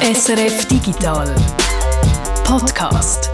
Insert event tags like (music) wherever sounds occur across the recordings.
SRF Digital Podcast.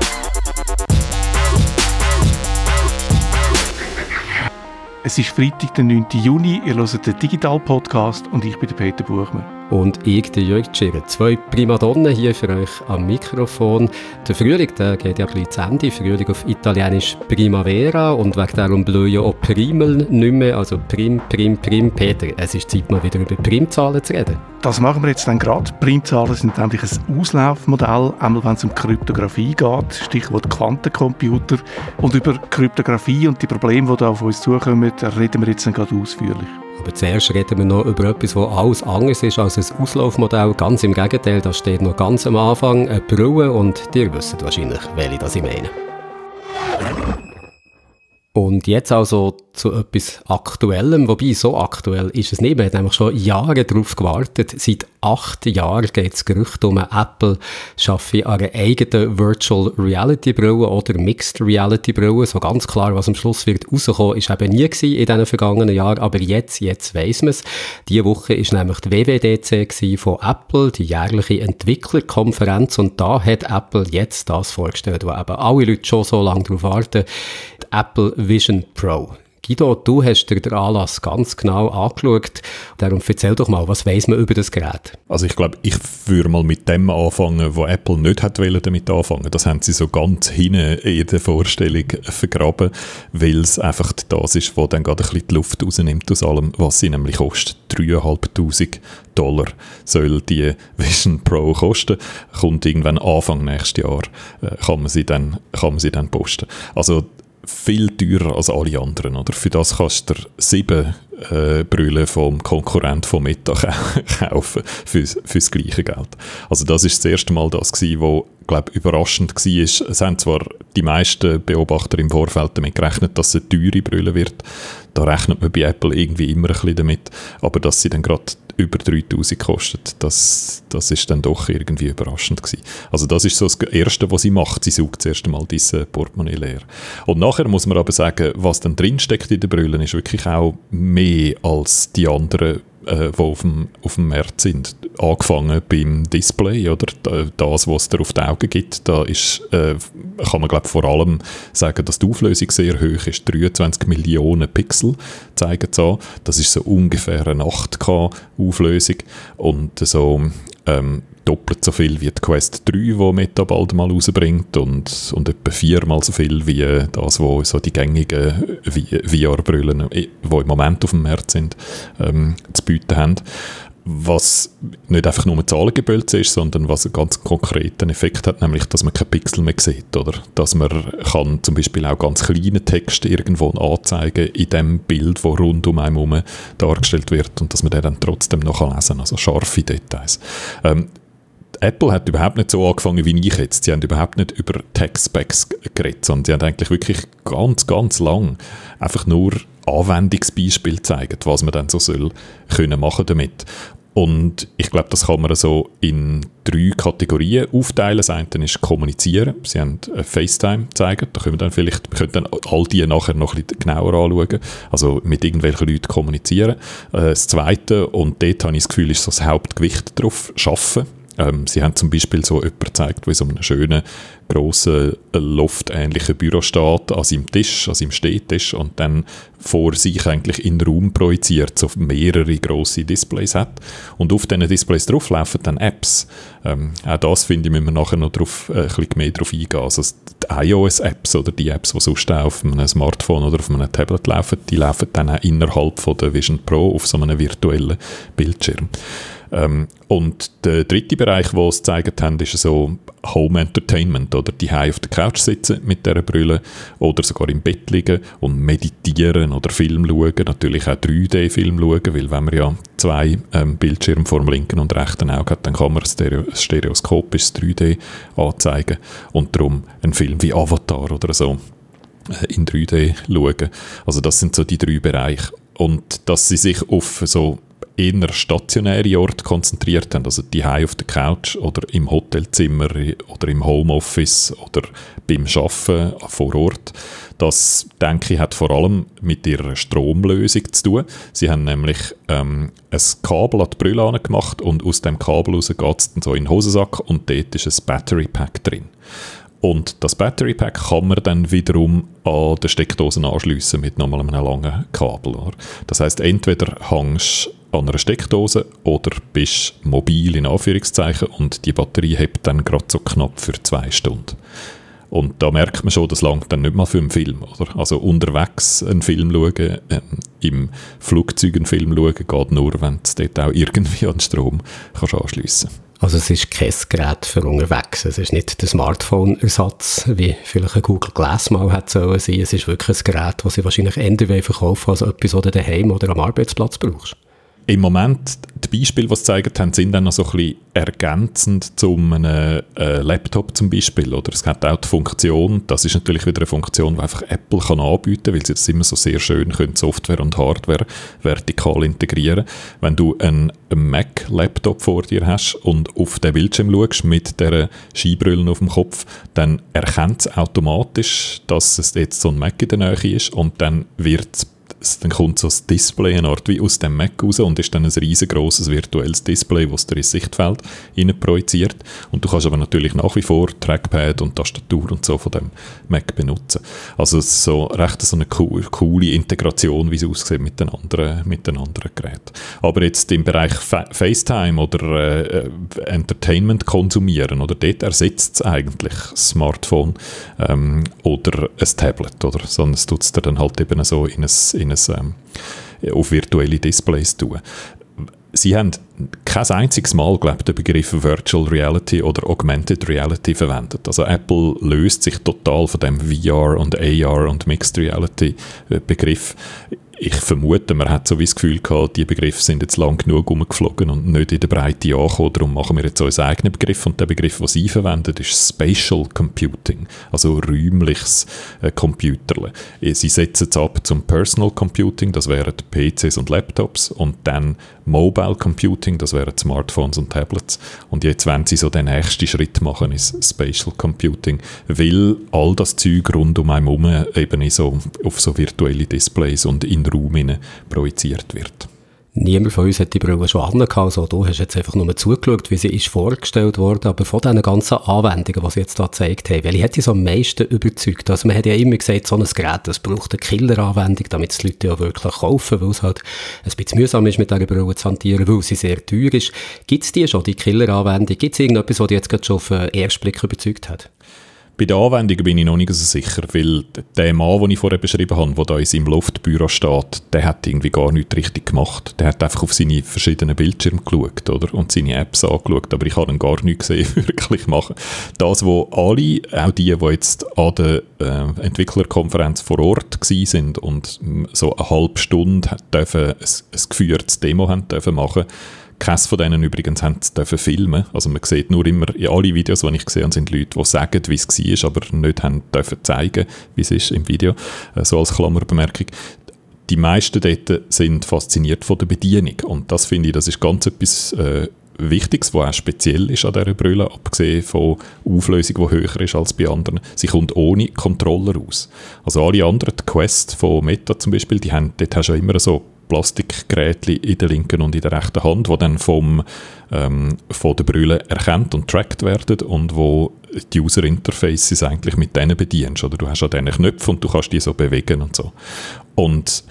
Es ist Freitag, der 9. Juni. Ihr hört den Digital Podcast und ich bin Peter Buchmann. Und ich, der Jörg Tschirr. Zwei Primadonnen hier für euch am Mikrofon. Der Frühling, der geht ja gleich zu Ende. Frühling auf Italienisch Primavera und wegen darum blühen ja auch Primel nicht mehr. Also Prim, Prim, Prim. Peter, es ist Zeit, mal wieder über Primzahlen zu reden. Das machen wir jetzt dann gerade. Primzahlen sind nämlich ein Auslaufmodell, einmal wenn es um Kryptographie geht, Stichwort Quantencomputer. Und über Kryptographie und die Probleme, die da auf uns zukommen, reden wir jetzt dann gerade ausführlich. Aber zuerst reden wir noch über etwas, was alles anders ist als ein Auslaufmodell. Ganz im Gegenteil, da steht noch ganz am Anfang eine Brille und ihr wisst wahrscheinlich, welche das ich meine. Und jetzt also zu etwas Aktuellem, wobei so aktuell ist es nicht. Man hat nämlich schon Jahre darauf gewartet. Seit acht Jahren geht das Gerücht um, Apple schaffe eine eigene Virtual Reality Brille oder Mixed Reality Brille. So ganz klar, was am Schluss wird rauskommen, ist eben nie gewesen in diesen vergangenen Jahren. Aber jetzt, jetzt weiss man es. Diese Woche ist nämlich die WWDC von Apple, die jährliche Entwicklerkonferenz. Und da hat Apple jetzt das vorgestellt, wo eben alle Leute schon so lange darauf warten. Apple Vision Pro. Guido, du hast dir den Anlass ganz genau angeschaut. Darum erzähl doch mal, was weiß man über das Gerät? Also ich glaube, ich würde mal mit dem anfangen, wo Apple nicht hat damit anfangen. Das haben sie so ganz hinten in der Vorstellung vergraben, weil es einfach das ist, was dann gerade ein bisschen die Luft rausnimmt aus allem, was sie nämlich kostet. 3'500 Dollar soll die Vision Pro kosten. Kommt irgendwann Anfang nächstes Jahr, äh, kann man sie dann, kann man sie dann posten. Also viel teurer als alle anderen. Oder? Für das kannst du sieben äh, Brüllen vom Konkurrent von Meta (laughs) kaufen für, für das gleiche Geld. Also das ist das erste Mal das gewesen, wo glaube überraschend war. Es haben zwar die meisten Beobachter im Vorfeld damit gerechnet, dass es eine teure Brille wird. Da rechnet man bei Apple irgendwie immer ein bisschen damit. Aber dass sie dann gerade über 3000 kostet, das, das ist dann doch irgendwie überraschend gewesen. Also das ist so das Erste, was sie macht. Sie sucht zuerst einmal diese Portemonnaie leer. Und nachher muss man aber sagen, was dann drinsteckt in den Brüllen, ist wirklich auch mehr als die anderen äh, die auf dem, auf dem Markt sind. Angefangen beim Display, oder das, was es dir auf die Augen gibt, da ist, äh, kann man glaube vor allem sagen, dass die Auflösung sehr hoch ist. 23 Millionen Pixel zeigen es an. Das ist so ungefähr eine 8K Auflösung und so ähm, doppelt so viel wie die Quest 3, die Meta bald mal rausbringt und, und etwa viermal so viel wie das, was so die gängigen VR-Brillen, die im Moment auf dem Markt sind, ähm, zu bieten haben. Was nicht einfach nur Zahlengebölze ist, sondern was einen ganz konkreten Effekt hat, nämlich, dass man keine Pixel mehr sieht, oder? Dass man kann zum Beispiel auch ganz kleine Texte irgendwo anzeigen in dem Bild, wo rund um einen herum dargestellt wird und dass man den dann trotzdem noch lesen kann, also scharfe Details. Ähm, Apple hat überhaupt nicht so angefangen wie ich jetzt. Sie haben überhaupt nicht über Tech-Specs geredet, sondern sie haben eigentlich wirklich ganz, ganz lang einfach nur Anwendungsbeispiele gezeigt, was man dann so soll können machen damit. Und ich glaube, das kann man so in drei Kategorien aufteilen. Das eine ist Kommunizieren. Sie haben FaceTime gezeigt. Da können wir dann vielleicht, wir können dann all die nachher noch ein bisschen genauer anschauen. Also mit irgendwelchen Leuten kommunizieren. Äh, das zweite, und dort habe ich das Gefühl, ist so das Hauptgewicht drauf, schaffen ähm, sie haben zum Beispiel so jemanden gezeigt, wie so einem schönen, grossen, äh, loftähnlichen Büro steht, an seinem Tisch, an seinem Stehtisch und dann vor sich eigentlich in den Raum projiziert, so mehrere grosse Displays hat. Und auf diesen Displays drauf laufen dann Apps. Ähm, auch das, finde ich, müssen wir nachher noch drauf, äh, ein bisschen mehr drauf eingehen. Also die iOS-Apps oder die Apps, die sonst auf einem Smartphone oder auf einem Tablet laufen, die laufen dann auch innerhalb von der Vision Pro auf so einem virtuellen Bildschirm. Ähm, und der dritte Bereich, den sie gezeigt haben, ist so Home Entertainment, oder die auf der Couch sitzen mit dieser Brille oder sogar im Bett liegen und meditieren oder Film schauen, natürlich auch 3D-Film schauen, weil wenn man ja zwei ähm, Bildschirme vor dem linken und rechten Auge hat, dann kann man Stereo stereoskopisch 3D anzeigen und darum einen Film wie Avatar oder so äh, in 3D schauen. Also das sind so die drei Bereiche. Und dass sie sich auf so eher stationäre Orte konzentriert haben, also die auf der Couch oder im Hotelzimmer oder im Homeoffice oder beim Arbeiten vor Ort. Das, denke ich, hat vor allem mit ihrer Stromlösung zu tun. Sie haben nämlich ähm, ein Kabel an die Brille gemacht und aus dem Kabel raus geht es dann so in den Hosensack und dort ist ein Battery Pack drin. Und das Battery Pack kann man dann wiederum an der Steckdose anschliessen mit nochmal einem langen Kabel. Das heißt, entweder hängst an einer Steckdose oder bist mobil in Anführungszeichen und die Batterie hebt dann gerade so knapp für zwei Stunden. Und da merkt man schon, das langt dann nicht mal für einen Film. Oder? Also unterwegs einen Film schauen, ähm, im Flugzeug einen Film schauen, geht nur, wenn du dort auch irgendwie an Strom kannst anschliessen. Also es ist kein Gerät für unterwegs. Es ist nicht der Smartphone-Ersatz, wie vielleicht ein Google Glass mal hat sollen sein. Es ist wirklich ein Gerät, das sie wahrscheinlich entweder verkaufen als etwas, das du daheim oder am Arbeitsplatz brauchst. Im Moment, die Beispiele, die sie gezeigt haben, sind dann noch so ein ergänzend zu einem äh, Laptop zum Beispiel. Oder es hat auch die Funktion, das ist natürlich wieder eine Funktion, die einfach Apple kann anbieten kann, weil sie das immer so sehr schön können, Software und Hardware vertikal integrieren. Wenn du einen, einen Mac-Laptop vor dir hast und auf den Bildschirm schaust mit der Skibrille auf dem Kopf, dann erkennt es automatisch, dass es jetzt so ein Mac in der Nähe ist und dann wird es dann kommt so das Display eine Art wie aus dem Mac raus und ist dann ein riesengroßes virtuelles Display, das dir ins Sichtfeld projiziert. Und du kannst aber natürlich nach wie vor Trackpad und Tastatur und so von dem Mac benutzen. Also so recht so eine coole Integration, wie es aussieht mit den anderen, mit den anderen Geräten. Aber jetzt im Bereich Fa FaceTime oder äh, Entertainment konsumieren, oder dort ersetzt es eigentlich Smartphone ähm, oder ein Tablet, oder? Sondern es tut es dann halt eben so in ein, in ein ähm, auf virtuelle Displays tun. Sie haben kein einziges Mal, glaube den Begriff Virtual Reality oder Augmented Reality verwendet. Also Apple löst sich total von dem VR und AR und Mixed Reality äh, Begriff ich vermute, man hat so wie das Gefühl gehabt, die Begriffe sind jetzt lang genug umgeflogen und nicht in der Breite angekommen, darum machen wir jetzt unseren eigenen Begriff. Und der Begriff, den sie verwendet, ist Spatial Computing, also räumliches äh, Computerle. Sie setzen es ab zum Personal Computing, das wären PCs und Laptops. Und dann Mobile Computing, das wären Smartphones und Tablets. Und jetzt wenn sie so den nächsten Schritt machen, ist Spatial Computing, weil all das Zeug rund um einen herum eben so, auf so virtuelle Displays und in Raum projiziert wird. Niemand von uns hat die Brille schon angehabt, also du hast jetzt einfach nur zugeschaut, wie sie ist vorgestellt worden, aber von diesen ganzen Anwendungen, die sie jetzt da gezeigt haben, welche hat dich so am meisten überzeugt? Also man hat ja immer gesagt, so ein Gerät, das braucht eine Killer-Anwendung, damit die Leute ja wirklich kaufen, weil es halt ein bisschen mühsam ist, mit dieser Brille zu hantieren, weil sie sehr teuer ist. Gibt es die schon, die Killer-Anwendung? Gibt es irgendetwas, was dich jetzt gerade schon auf den ersten Blick überzeugt hat? Bei den Anwendungen bin ich noch nicht so sicher, weil der Mann, den ich vorher beschrieben habe, der da in seinem Loftbüro steht, der hat irgendwie gar nichts richtig gemacht. Der hat einfach auf seine verschiedenen Bildschirme geschaut oder? und seine Apps angeschaut, aber ich habe ihn gar nicht gesehen, (laughs) wirklich machen. Das, wo alle, auch die, die jetzt an der äh, Entwicklerkonferenz vor Ort sind und so eine halbe Stunde dürfen ein, ein geführtes Demo haben dürfen machen Keines von denen übrigens dürfen filmen. Also man sieht nur immer, in alle Videos, die ich gesehen sind Leute, die sagen, wie es war, aber nicht haben dürfen zeigen, wie es ist im Video. Äh, so als Klammerbemerkung. Die meisten dort sind fasziniert von der Bedienung und das finde ich, das ist ganz etwas äh, Wichtiges, was auch speziell ist an dieser Brille, abgesehen von Auflösung, die höher ist als bei anderen. Sie kommt ohne Controller aus. Also alle anderen, die Quest von Meta zum Beispiel, die haben, dort hast du ja immer so Plastikgerätchen in der linken und in der rechten Hand, die dann vom, ähm, von der Brille erkannt und tracked werden und wo die User Interfaces eigentlich mit denen bedienst. Oder du hast an diesen Knöpfe und du kannst die so bewegen und so. Und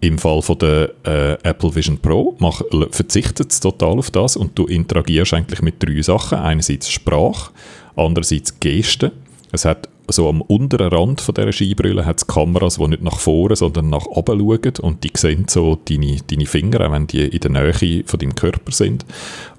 im Fall von der äh, Apple Vision Pro mach, verzichtet es total auf das und du interagierst eigentlich mit drei Sachen. Einerseits Sprache, andererseits Gesten. Es hat so am unteren Rand von dieser Skibrille hat es Kameras, die nicht nach vorne, sondern nach oben schauen und die sehen so deine, deine Finger, auch wenn die in der Nähe von deinem Körper sind.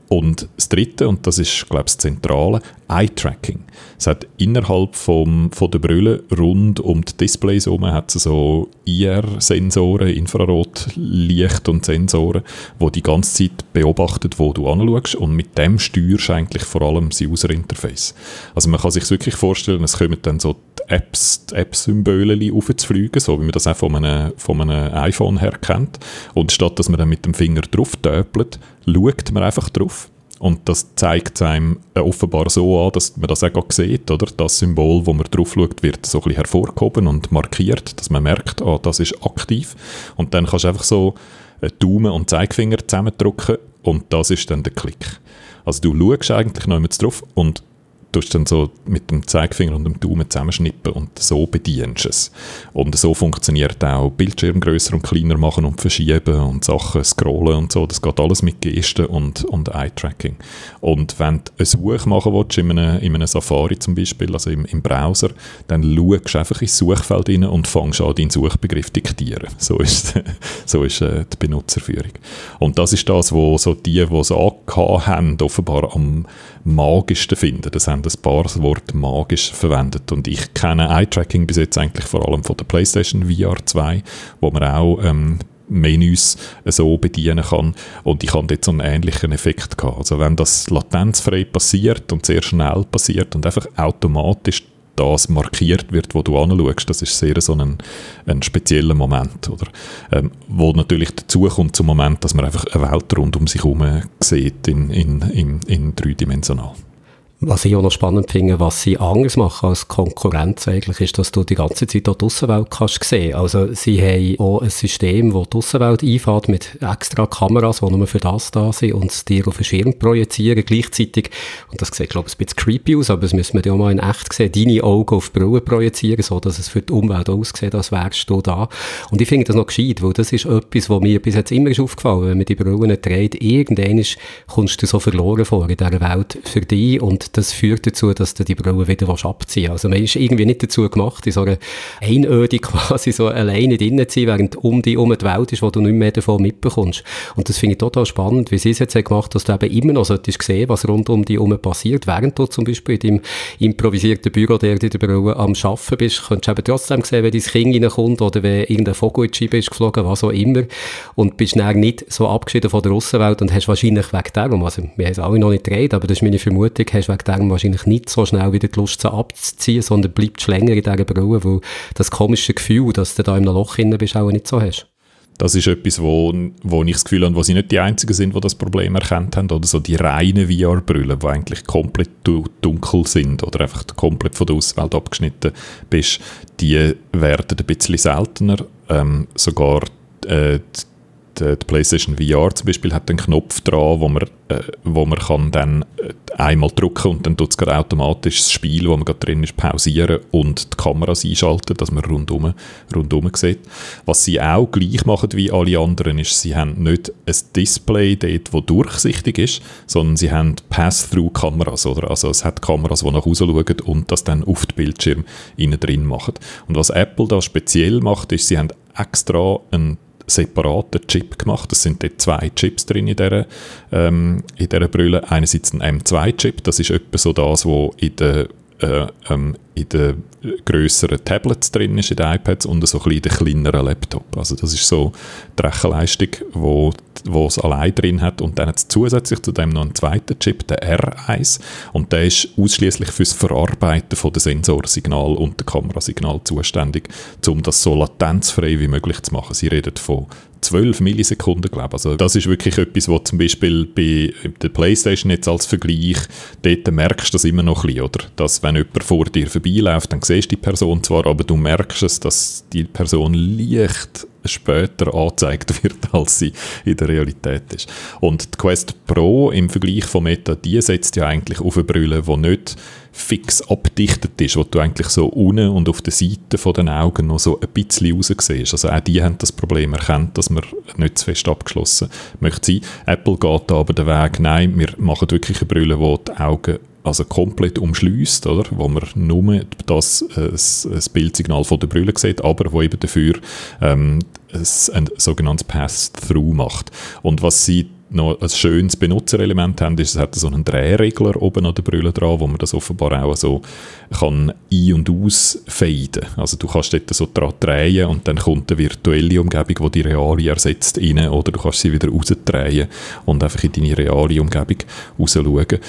Und das Dritte, und das ist, glaube ich, das Zentrale, Eye-Tracking. Es hat innerhalb vom, von der Brille rund um die Displays herum hat so IR-Sensoren, Infrarotlicht und Sensoren, die die ganze Zeit beobachtet, wo du anschaust und mit dem steuerst du eigentlich vor allem das User-Interface. Also man kann sich wirklich vorstellen, es kommen dann so die Apps, die App-Symbole aufzufliegen, so wie man das auch von einem, von einem iPhone her kennt. Und statt dass man dann mit dem Finger drauf töpelt, schaut man einfach drauf. Und das zeigt einem äh, offenbar so an, dass man das auch sieht, oder? Das Symbol, wo man drauf schaut, wird so ein hervorgehoben und markiert, dass man merkt, ah, das ist aktiv. Und dann kannst du einfach so äh, Daumen und Zeigefinger zusammendrücken und das ist dann der Klick. Also du schaust eigentlich noch einmal drauf und tust dann so mit dem Zeigefinger und dem Daumen zusammenschnippen und so bedienst es. Und so funktioniert auch Bildschirm größer und kleiner machen und verschieben und Sachen scrollen und so. Das geht alles mit Gesten und, und Eye-Tracking. Und wenn du eine Suche machen willst, in einem, in einem Safari zum Beispiel, also im, im Browser, dann schaust du einfach ins Suchfeld rein und fängst an, deinen Suchbegriff diktieren. So ist, (laughs) so ist äh, die Benutzerführung. Und das ist das, wo so die, die es angehabt haben, offenbar am magischsten finden. Das haben ein paar Wort magisch verwendet. Und ich kenne Eye-Tracking bis jetzt eigentlich vor allem von der PlayStation VR 2, wo man auch ähm, Menüs so bedienen kann. Und ich habe dort so einen ähnlichen Effekt gehabt. Also wenn das latenzfrei passiert und sehr schnell passiert und einfach automatisch das markiert wird, wo du anschaust, das ist sehr so ein, ein spezieller Moment, oder? Ähm, wo natürlich dazu kommt zum Moment, dass man einfach eine Welt rund um sich herum sieht in, in, in, in dreidimensional. Was ich auch noch spannend finde, was sie anders machen als Konkurrenz eigentlich, ist, dass du die ganze Zeit auch die Außenwelt kannst sehen. Also sie haben auch ein System, das die Außenwelt einfährt mit extra Kameras, die nur für das da sind und es dir auf den Schirm projizieren gleichzeitig. Und das sieht, glaube ich, ein bisschen creepy aus, aber das müssen wir ja auch mal in echt sehen. Deine Augen auf die Brille projizieren, so dass es für die Umwelt aussieht, als wärst du da. Und ich finde das noch gescheit, weil das ist etwas, was mir bis jetzt immer ist aufgefallen, wenn man die Brille trägt, irgendwann kommst du so verloren vor in dieser Welt für dich und das führt dazu, dass du die Brille wieder abziehen. Also man ist irgendwie nicht dazu gemacht, in so einer Einöde (laughs) quasi so alleine drinnen zu sein, während um dich um die Welt ist, wo du nicht mehr davon mitbekommst. Und das finde ich total spannend, wie sie es jetzt gemacht haben, dass du eben immer noch solltest sehen, was rund um dich herum passiert, während du zum Beispiel in deinem improvisierten Büro, der in der Brille am Arbeiten bist, könntest du eben trotzdem sehen, wenn dein Kind reinkommt oder wenn irgendein Vogel in die ist geflogen, was auch immer. Und bist dann nicht so abgeschieden von der Außenwelt und hast wahrscheinlich wegen darum, also wir haben es alle noch nicht geredet, aber das ist meine Vermutung, hast darum wahrscheinlich nicht so schnell wieder die Lust abzuziehen, sondern bleibst länger in dieser Brille, weil das komische Gefühl, dass du da in einem Loch drin bist, auch nicht so hast. Das ist etwas, wo, wo ich das Gefühl habe, wo sie nicht die Einzigen sind, die das Problem erkannt haben, oder so die reinen VR-Brüllen, die eigentlich komplett dunkel sind oder einfach komplett von der Außenwelt abgeschnitten bist, die werden ein bisschen seltener. Ähm, sogar äh, die, die, PlayStation VR zum Beispiel hat einen Knopf dran, wo man, äh, wo man kann dann äh, einmal drücken und dann tut es automatisch das Spiel, wo man gerade drin ist, pausieren und die Kameras einschalten, dass man rundum, rundum sieht. Was sie auch gleich machen wie alle anderen, ist, sie haben nicht ein Display dort, das durchsichtig ist, sondern sie haben Pass-Through-Kameras? Also es hat Kameras, die nach Hause schauen und das dann auf den Bildschirm innen drin machen. Und was Apple da speziell macht, ist, sie haben extra einen separaten Chip gemacht. Es sind dort zwei Chips drin in dieser, ähm, in dieser Brille. Einerseits ein M2-Chip, das ist etwa so das, was in der äh, ähm, in den grösseren Tablets drin ist, in den iPads und so ein bisschen in den kleineren Laptop. Also das ist so die Rechenleistung, wo, wo es allein drin hat und dann hat es zusätzlich zu dem noch einen zweiten Chip, der R1 und der ist ausschließlich fürs Verarbeiten von der Sensorsignal und der Kamerasignal zuständig, um das so latenzfrei wie möglich zu machen. Sie reden von 12 Millisekunden, glaube ich. Also das ist wirklich etwas, was zum Beispiel bei der Playstation jetzt als Vergleich, dort merkst du das immer noch ein bisschen, oder? Dass wenn jemand vor dir vorbeiläuft, dann siehst du die Person zwar, aber du merkst es, dass die Person leicht später angezeigt (laughs) wird, als sie in der Realität ist. Und die Quest Pro im Vergleich von Meta, die setzt ja eigentlich auf eine Brille, die nicht fix abdichtet ist, wo du eigentlich so unten und auf der Seite von den Augen noch so ein bisschen raus siehst. Also auch die haben das Problem erkannt, dass man nicht zu fest abgeschlossen möchte sein. Apple geht da aber den Weg, nein, wir machen wirklich eine Brille, wo die Augen also komplett umschließt, oder? wo man nur das, äh, das, das Bildsignal von der Brille sieht, aber wo eben dafür ähm, ein sogenanntes Pass-Through macht. Und was sie noch ein schönes Benutzerelement haben, ist, es hat so einen Drehregler oben an der Brille dran, wo man das offenbar auch so kann ein- und ausfaden. Also du kannst dort so dran drehen und dann kommt eine virtuelle Umgebung, die die reale ersetzt, rein, oder du kannst sie wieder rausdrehen und einfach in deine reale Umgebung rausschauen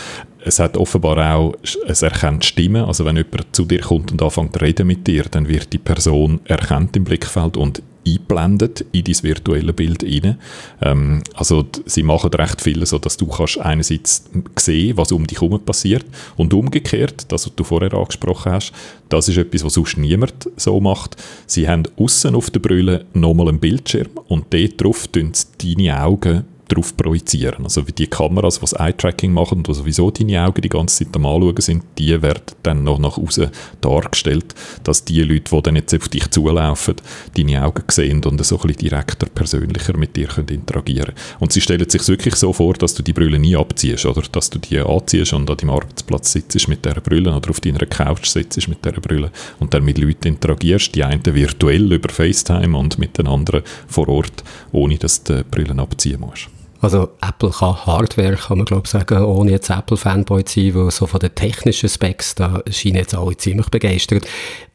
es hat offenbar auch, es erkennt Stimmen, also wenn jemand zu dir kommt und anfängt zu reden mit dir, dann wird die Person erkannt im Blickfeld und eingeblendet in dein virtuelle Bild rein. Ähm, also sie machen recht viel, so dass du kannst einerseits sehen, was um dich herum passiert und umgekehrt, das, was du vorher angesprochen hast, das ist etwas, was sonst niemand so macht. Sie haben außen auf der Brille nochmal einen Bildschirm und dort drauf deine Augen drauf projizieren. Also wie die Kameras, die das Eye-Tracking machen und sowieso deine Augen die ganze Zeit am Anschauen sind, die werden dann noch nach außen dargestellt, dass die Leute, die dann jetzt auf dich zulaufen, deine Augen sehen und so ein bisschen direkter, persönlicher mit dir können interagieren Und sie stellen sich wirklich so vor, dass du die Brille nie abziehst, oder? Dass du die anziehst und an deinem Arbeitsplatz sitzt mit dieser Brille oder auf deiner Couch sitzt mit dieser Brille und dann mit Leuten interagierst, die einen virtuell über FaceTime und mit den anderen vor Ort, ohne dass du die Brillen abziehen musst. Also Apple kann Hardware, kann man glaube ich sagen, ohne jetzt Apple-Fanboy zu sein, weil so von den technischen Specs, da scheinen jetzt alle ziemlich begeistert.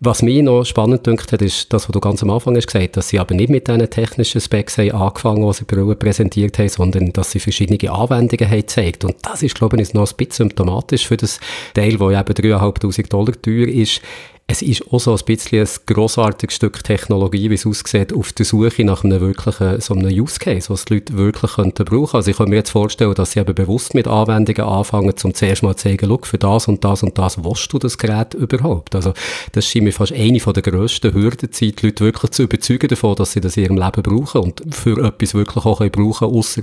Was mich noch spannend dünkt hat, ist das, was du ganz am Anfang hast gesagt, dass sie aber nicht mit diesen technischen Specs haben angefangen, die sie Brille präsentiert haben, sondern dass sie verschiedene Anwendungen haben gezeigt. Und das ist, glaube ich, noch ein bisschen symptomatisch für das Teil, das eben 3'500 Dollar teuer ist es ist auch so ein bisschen ein grossartiges Stück Technologie, wie es aussieht, auf der Suche nach einem wirklichen, so einem Use Case, was die Leute wirklich könnten brauchen. Also ich kann mir jetzt vorstellen, dass sie eben bewusst mit Anwendungen anfangen, um zuerst mal zu sagen, look, für das und das und das willst du das Gerät überhaupt? Also das scheint mir fast eine der grössten Hürden zu sein, die Leute wirklich zu überzeugen davon, dass sie das in ihrem Leben brauchen und für etwas wirklich auch brauchen können, ausser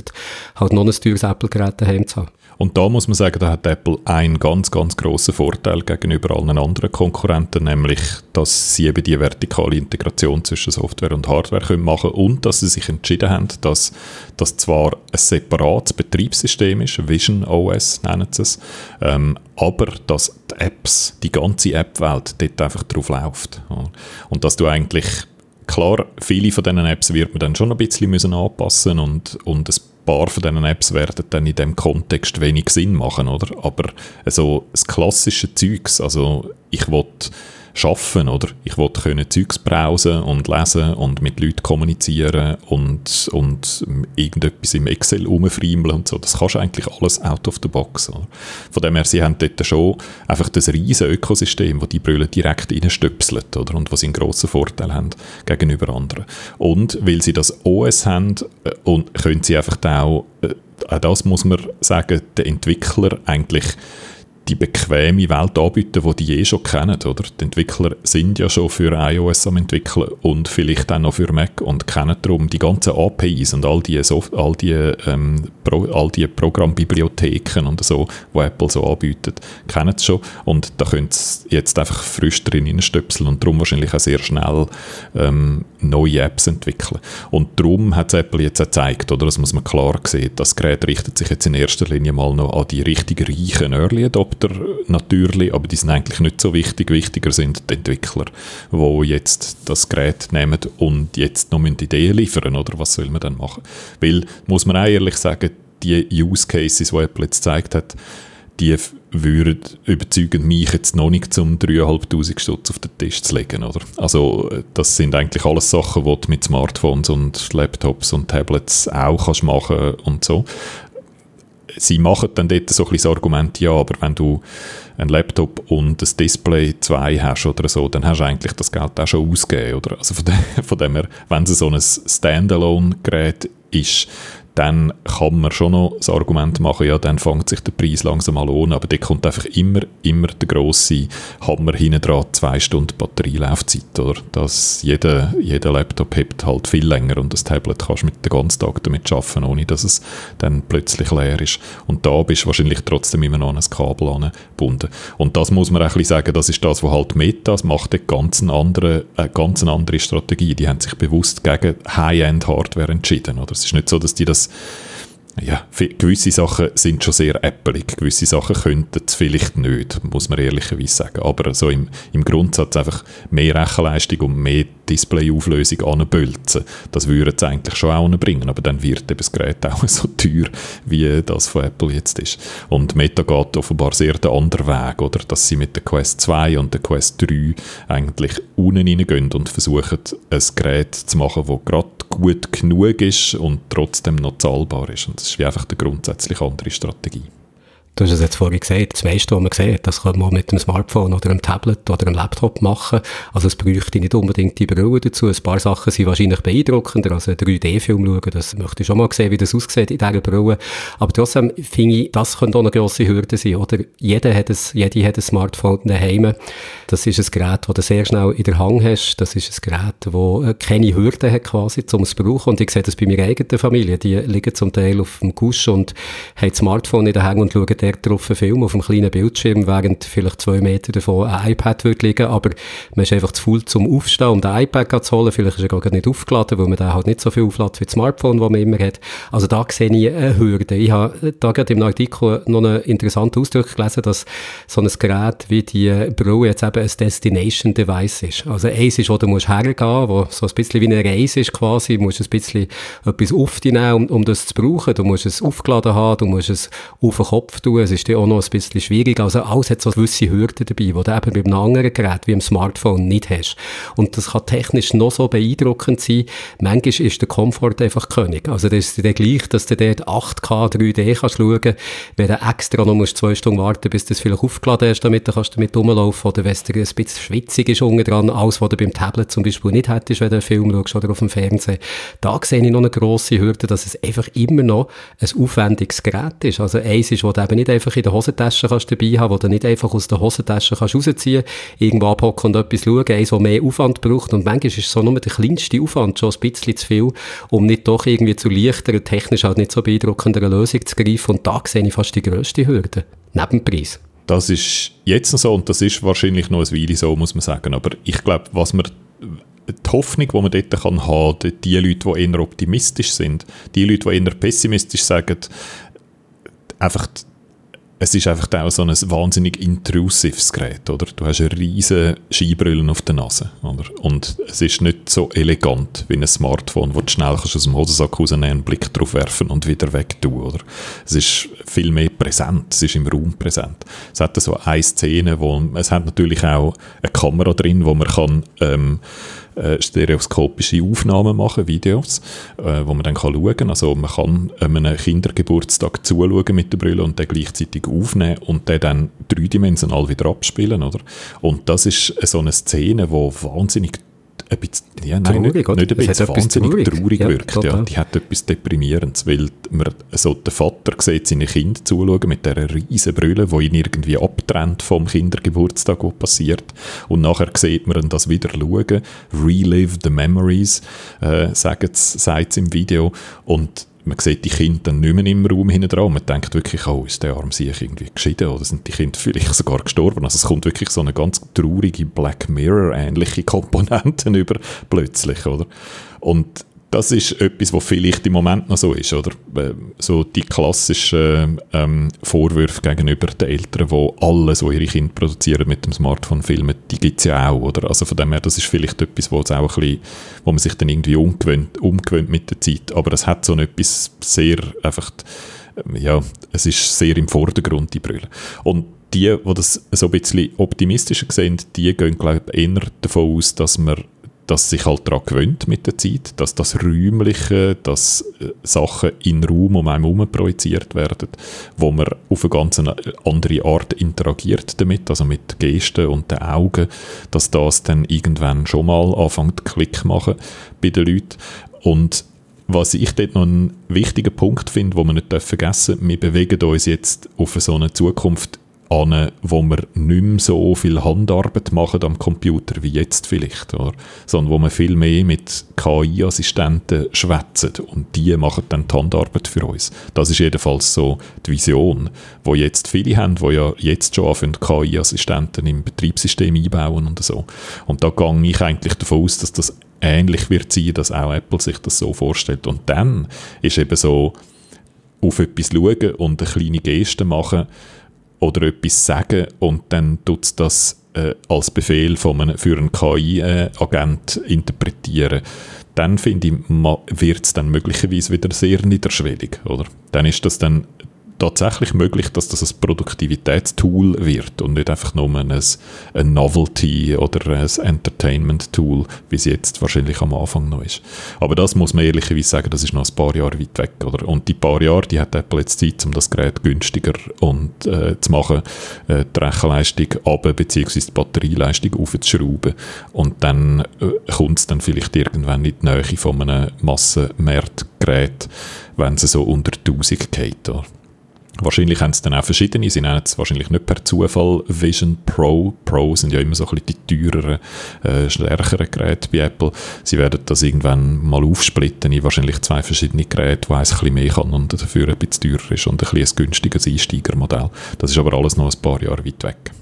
halt noch ein teures Apple-Gerät daheim zu haben. Und da muss man sagen, da hat Apple einen ganz, ganz grossen Vorteil gegenüber allen anderen Konkurrenten, nämlich, dass sie eben die vertikale Integration zwischen Software und Hardware können machen und dass sie sich entschieden haben, dass das zwar ein separates Betriebssystem ist, Vision OS nennen sie es, ähm, aber dass die Apps, die ganze App-Welt dort einfach drauf läuft. Und dass du eigentlich klar, viele von diesen Apps wird man dann schon ein bisschen müssen anpassen und, und ein paar von diesen Apps werden dann in dem Kontext wenig Sinn machen, oder? Aber so das klassische Zeugs, also ich wollte schaffen, oder? Ich wollte können Zeugs browsen und lesen und mit Leuten kommunizieren und, und irgendetwas im Excel umfriemeln und so. Das kannst du eigentlich alles out of the box. Oder? Von dem her, sie haben dort schon einfach das riesige Ökosystem, wo die Brille direkt reinstöpselt, oder? Und was einen grossen Vorteil haben gegenüber anderen. Und weil sie das OS haben, äh, und können sie einfach auch, äh, auch das muss man sagen, der Entwickler eigentlich die bequeme Welt anbieten, die die eh schon kennen. Oder? Die Entwickler sind ja schon für iOS am entwickeln und vielleicht auch noch für Mac und kennen darum die ganzen APIs und all die, Soft all die, ähm, Pro all die Programmbibliotheken und so, die Apple so anbietet, kennen sie schon und da können sie jetzt einfach frisch drin stöpseln und darum wahrscheinlich auch sehr schnell ähm, neue Apps entwickeln. Und darum hat Apple jetzt gezeigt, oder, das muss man klar sehen, das Gerät richtet sich jetzt in erster Linie mal noch an die richtig reichen Early Adopter natürlich, aber die sind eigentlich nicht so wichtig. Wichtiger sind die Entwickler, die jetzt das Gerät nehmen und jetzt noch Ideen liefern, oder was soll man dann machen? Weil, muss man auch ehrlich sagen, die Use Cases, die Apple jetzt gezeigt hat, die würden überzeugen mich jetzt noch nicht zum 3'500 Stutz auf den Tisch zu legen, oder? Also das sind eigentlich alles Sachen, die du mit Smartphones und Laptops und Tablets auch kannst machen und so sie machen dann dort so ein bisschen das Argument, ja, aber wenn du einen Laptop und ein Display 2 hast oder so, dann hast du eigentlich das Geld auch schon ausgegeben, oder? Also von, dem, von dem her, wenn es so ein Standalone-Gerät ist, dann kann man schon noch das Argument machen, ja, dann fängt sich der Preis langsam mal an, aber da kommt einfach immer, immer der grosse Hammer hinten dran, zwei Stunden Batterielaufzeit, oder? Dass jeder, jeder Laptop hebt halt viel länger und das Tablet kannst du mit den ganzen Tag damit arbeiten, ohne dass es dann plötzlich leer ist. Und da bist du wahrscheinlich trotzdem immer noch an ein Kabel angebunden. Und das muss man auch ein bisschen sagen, das ist das, was halt Meta macht, eine ganz andere, eine ganz andere Strategie. Die haben sich bewusst gegen High-End-Hardware entschieden, oder? Es ist nicht so, dass die das ja, gewisse Sachen sind schon sehr äppelig, gewisse Sachen könnten es vielleicht nicht, muss man ehrlicherweise sagen. Aber so im, im Grundsatz einfach mehr Rechenleistung und mehr Displayauflösung anbölzen, das würde es eigentlich schon auch bringen, aber dann wird eben das Gerät (laughs) auch so teuer, wie das von Apple jetzt ist. Und Meta geht offenbar sehr den anderen Weg, oder? dass sie mit der Quest 2 und der Quest 3 eigentlich unten reingehen und versuchen, ein Gerät zu machen, das gerade gut genug ist und trotzdem noch zahlbar ist. Und das ist einfach eine grundsätzlich andere Strategie. Du hast es jetzt vorhin gesagt, das meiste, was man sieht, das kann man mit einem Smartphone oder einem Tablet oder einem Laptop machen. Also es bräuchte nicht unbedingt die Brille dazu. Ein paar Sachen sind wahrscheinlich beeindruckender. Also einen 3D-Film schauen, das möchte ich schon mal sehen, wie das aussieht in dieser Brille. Aber trotzdem finde ich, das könnte auch eine grosse Hürde sein, oder? Jeder hat ein, jede hat ein Smartphone daheim. Das ist ein Gerät, das du sehr schnell in der Hand hast. Das ist ein Gerät, das keine Hürde hat quasi, um es zu brauchen. Und ich sehe das bei meiner eigenen Familie. Die liegen zum Teil auf dem Kusch und haben das Smartphone in der Hand und schauen der drauf einen Film auf einem kleinen Bildschirm, während vielleicht zwei Meter davon ein iPad wird liegen, aber man ist einfach zu faul zum Aufstehen, um den iPad zu holen. Vielleicht ist er gar nicht aufgeladen, weil man da halt nicht so viel auflädt wie das Smartphone, das man immer hat. Also da sehe ich eine Hürde. Ich habe da gerade im Artikel noch einen interessanten Ausdruck gelesen, dass so ein Gerät wie die Brille jetzt eben ein Destination Device ist. Also eins ist, wo du musst hergehen, wo so ein bisschen wie eine Reise ist quasi, du musst ein bisschen etwas aufnehmen, um, um das zu brauchen. Du musst es aufgeladen haben, du musst es auf den Kopf tun, es ist auch noch ein bisschen schwierig. Also alles hat so gewisse Hürden dabei, die du eben bei einem anderen Gerät wie im Smartphone nicht hast. Und das kann technisch noch so beeindruckend sein. Manchmal ist der Komfort einfach König. Also das ist dann gleich, dass du dort 8K 3D kannst schauen, wenn du extra noch musst zwei Stunden warten, bis du es vielleicht aufgeladen hast, damit du kannst damit rumlaufen oder wenn es dir ein bisschen schwitzig ist unten dran, alles, was du beim Tablet zum Beispiel nicht hättest, wenn du einen Film schaust oder auf dem Fernsehen. Da sehe ich noch eine grosse Hürde, dass es einfach immer noch ein aufwendiges Gerät ist. Also eins ist, wo du eben nicht einfach in der Hosentasche kannst dabei haben, wo du nicht einfach aus der Hosentasche kannst rausziehen, irgendwo abhocken und etwas schauen, eins, das mehr Aufwand braucht. Und manchmal ist so nur der kleinste Aufwand schon ein bisschen zu viel, um nicht doch irgendwie zu leichter, technisch halt nicht so beeindruckender Lösung zu greifen. Und da sehe ich fast die grösste Hürde. Neben dem Preis. Das ist jetzt so und das ist wahrscheinlich noch ein Weile so, muss man sagen. Aber ich glaube, was man die Hoffnung, die man dort kann haben kann, die Leute, die eher optimistisch sind, die Leute, die eher pessimistisch sagen, einfach es ist einfach auch so ein wahnsinnig intrusives Gerät, oder? Du hast riesige Skibrille auf der Nase, oder? Und es ist nicht so elegant wie ein Smartphone, wo du schnell kannst aus dem Hosensack rausnehmen, einen Blick drauf werfen und wieder weg tun, oder? Es ist viel mehr präsent, es ist im Raum präsent. Es hat so eine Szene, wo, es hat natürlich auch eine Kamera drin, wo man kann, ähm, äh, stereoskopische Aufnahmen machen, Videos, äh, wo man dann kann schauen kann. Also man kann einem Kindergeburtstag zuschauen mit der Brille und den gleichzeitig aufnehmen und den dann dreidimensional wieder abspielen, oder? Und das ist so eine Szene, die wahnsinnig ein bisschen, ja, nein, traurig, nicht, nicht ein bisschen, wahnsinnig traurig, traurig ja, wirkt. Ja. Die hat etwas Deprimierendes, weil man so der Vater sieht seine Kinder zuschauen mit dieser riesen Brille, die ihn irgendwie abtrennt vom Kindergeburtstag, was passiert. Und nachher sieht man das wieder schauen, relive the memories, äh, sagt es im Video. Und man sieht die Kinder dann nicht mehr im Raum hinten dran. Man denkt wirklich, oh, ist der arm sich irgendwie geschieden oder sind die Kinder vielleicht (laughs) sogar gestorben? Also es kommt wirklich so eine ganz traurige Black Mirror-ähnliche Komponente (laughs) über plötzlich, oder? Und das ist etwas, was vielleicht im Moment noch so ist, oder? Äh, so die klassischen ähm, Vorwürfe gegenüber den Eltern, die alles, was ihre Kinder produzieren mit dem Smartphone filmen, die gibt es ja auch, oder? Also von dem her, das ist vielleicht etwas, wo, auch ein bisschen, wo man sich dann irgendwie umgewöhnt, umgewöhnt mit der Zeit, aber es hat so etwas sehr einfach, ja, es ist sehr im Vordergrund, die Brille. Und die, die das so ein bisschen optimistischer sehen, die gehen, glaube ich, eher davon aus, dass man dass sich halt daran gewöhnt mit der Zeit, dass das Räumliche, dass äh, Sachen in Raum um einen herum projiziert werden, wo man auf eine ganz andere Art interagiert damit, also mit Gesten und den Augen, dass das dann irgendwann schon mal anfängt Klick machen bei den Leuten. Und was ich dort noch einen wichtigen Punkt finde, wo man nicht vergessen darf, wir bewegen uns jetzt auf so eine Zukunft an, wo wir nicht mehr so viel Handarbeit machen am Computer wie jetzt vielleicht, oder? sondern wo wir viel mehr mit KI-Assistenten schwätzen und die machen dann die Handarbeit für uns. Das ist jedenfalls so die Vision, wo jetzt viele haben, wo ja jetzt schon anfangen, KI-Assistenten im Betriebssystem einbauen und so. Und da gehe ich eigentlich davon aus, dass das ähnlich wird sein, dass auch Apple sich das so vorstellt. Und dann ist eben so auf etwas schauen und eine kleine Geste machen oder etwas sagen und dann tut es das äh, als Befehl von einem, für einen KI-Agent interpretieren, dann finde ich, wird es dann möglicherweise wieder sehr niederschwellig, oder? Dann ist das dann tatsächlich möglich, dass das ein Produktivitätstool wird und nicht einfach nur ein, ein Novelty oder ein Entertainment-Tool, wie es jetzt wahrscheinlich am Anfang noch ist. Aber das muss man ehrlicherweise sagen, das ist noch ein paar Jahre weit weg. Oder? Und die paar Jahre, die hat Apple jetzt Zeit, um das Gerät günstiger und, äh, zu machen, äh, die Rechenleistung runter, beziehungsweise die Batterieleistung aufzuschrauben. Und dann äh, kommt es dann vielleicht irgendwann in die Nähe von einem Massenmarktgerät, wenn es so unter 1000 geht. Oder? Wahrscheinlich haben es dann auch verschiedene. Sie nennen es wahrscheinlich nicht per Zufall Vision Pro. Pro sind ja immer so ein bisschen die teureren, äh, stärkeren Geräte bei Apple. Sie werden das irgendwann mal aufsplitten in wahrscheinlich zwei verschiedene Geräte, wo eins ein bisschen mehr kann und dafür ein bisschen teurer ist und ein bisschen ein günstiges Einsteigermodell. Das ist aber alles noch ein paar Jahre weit weg.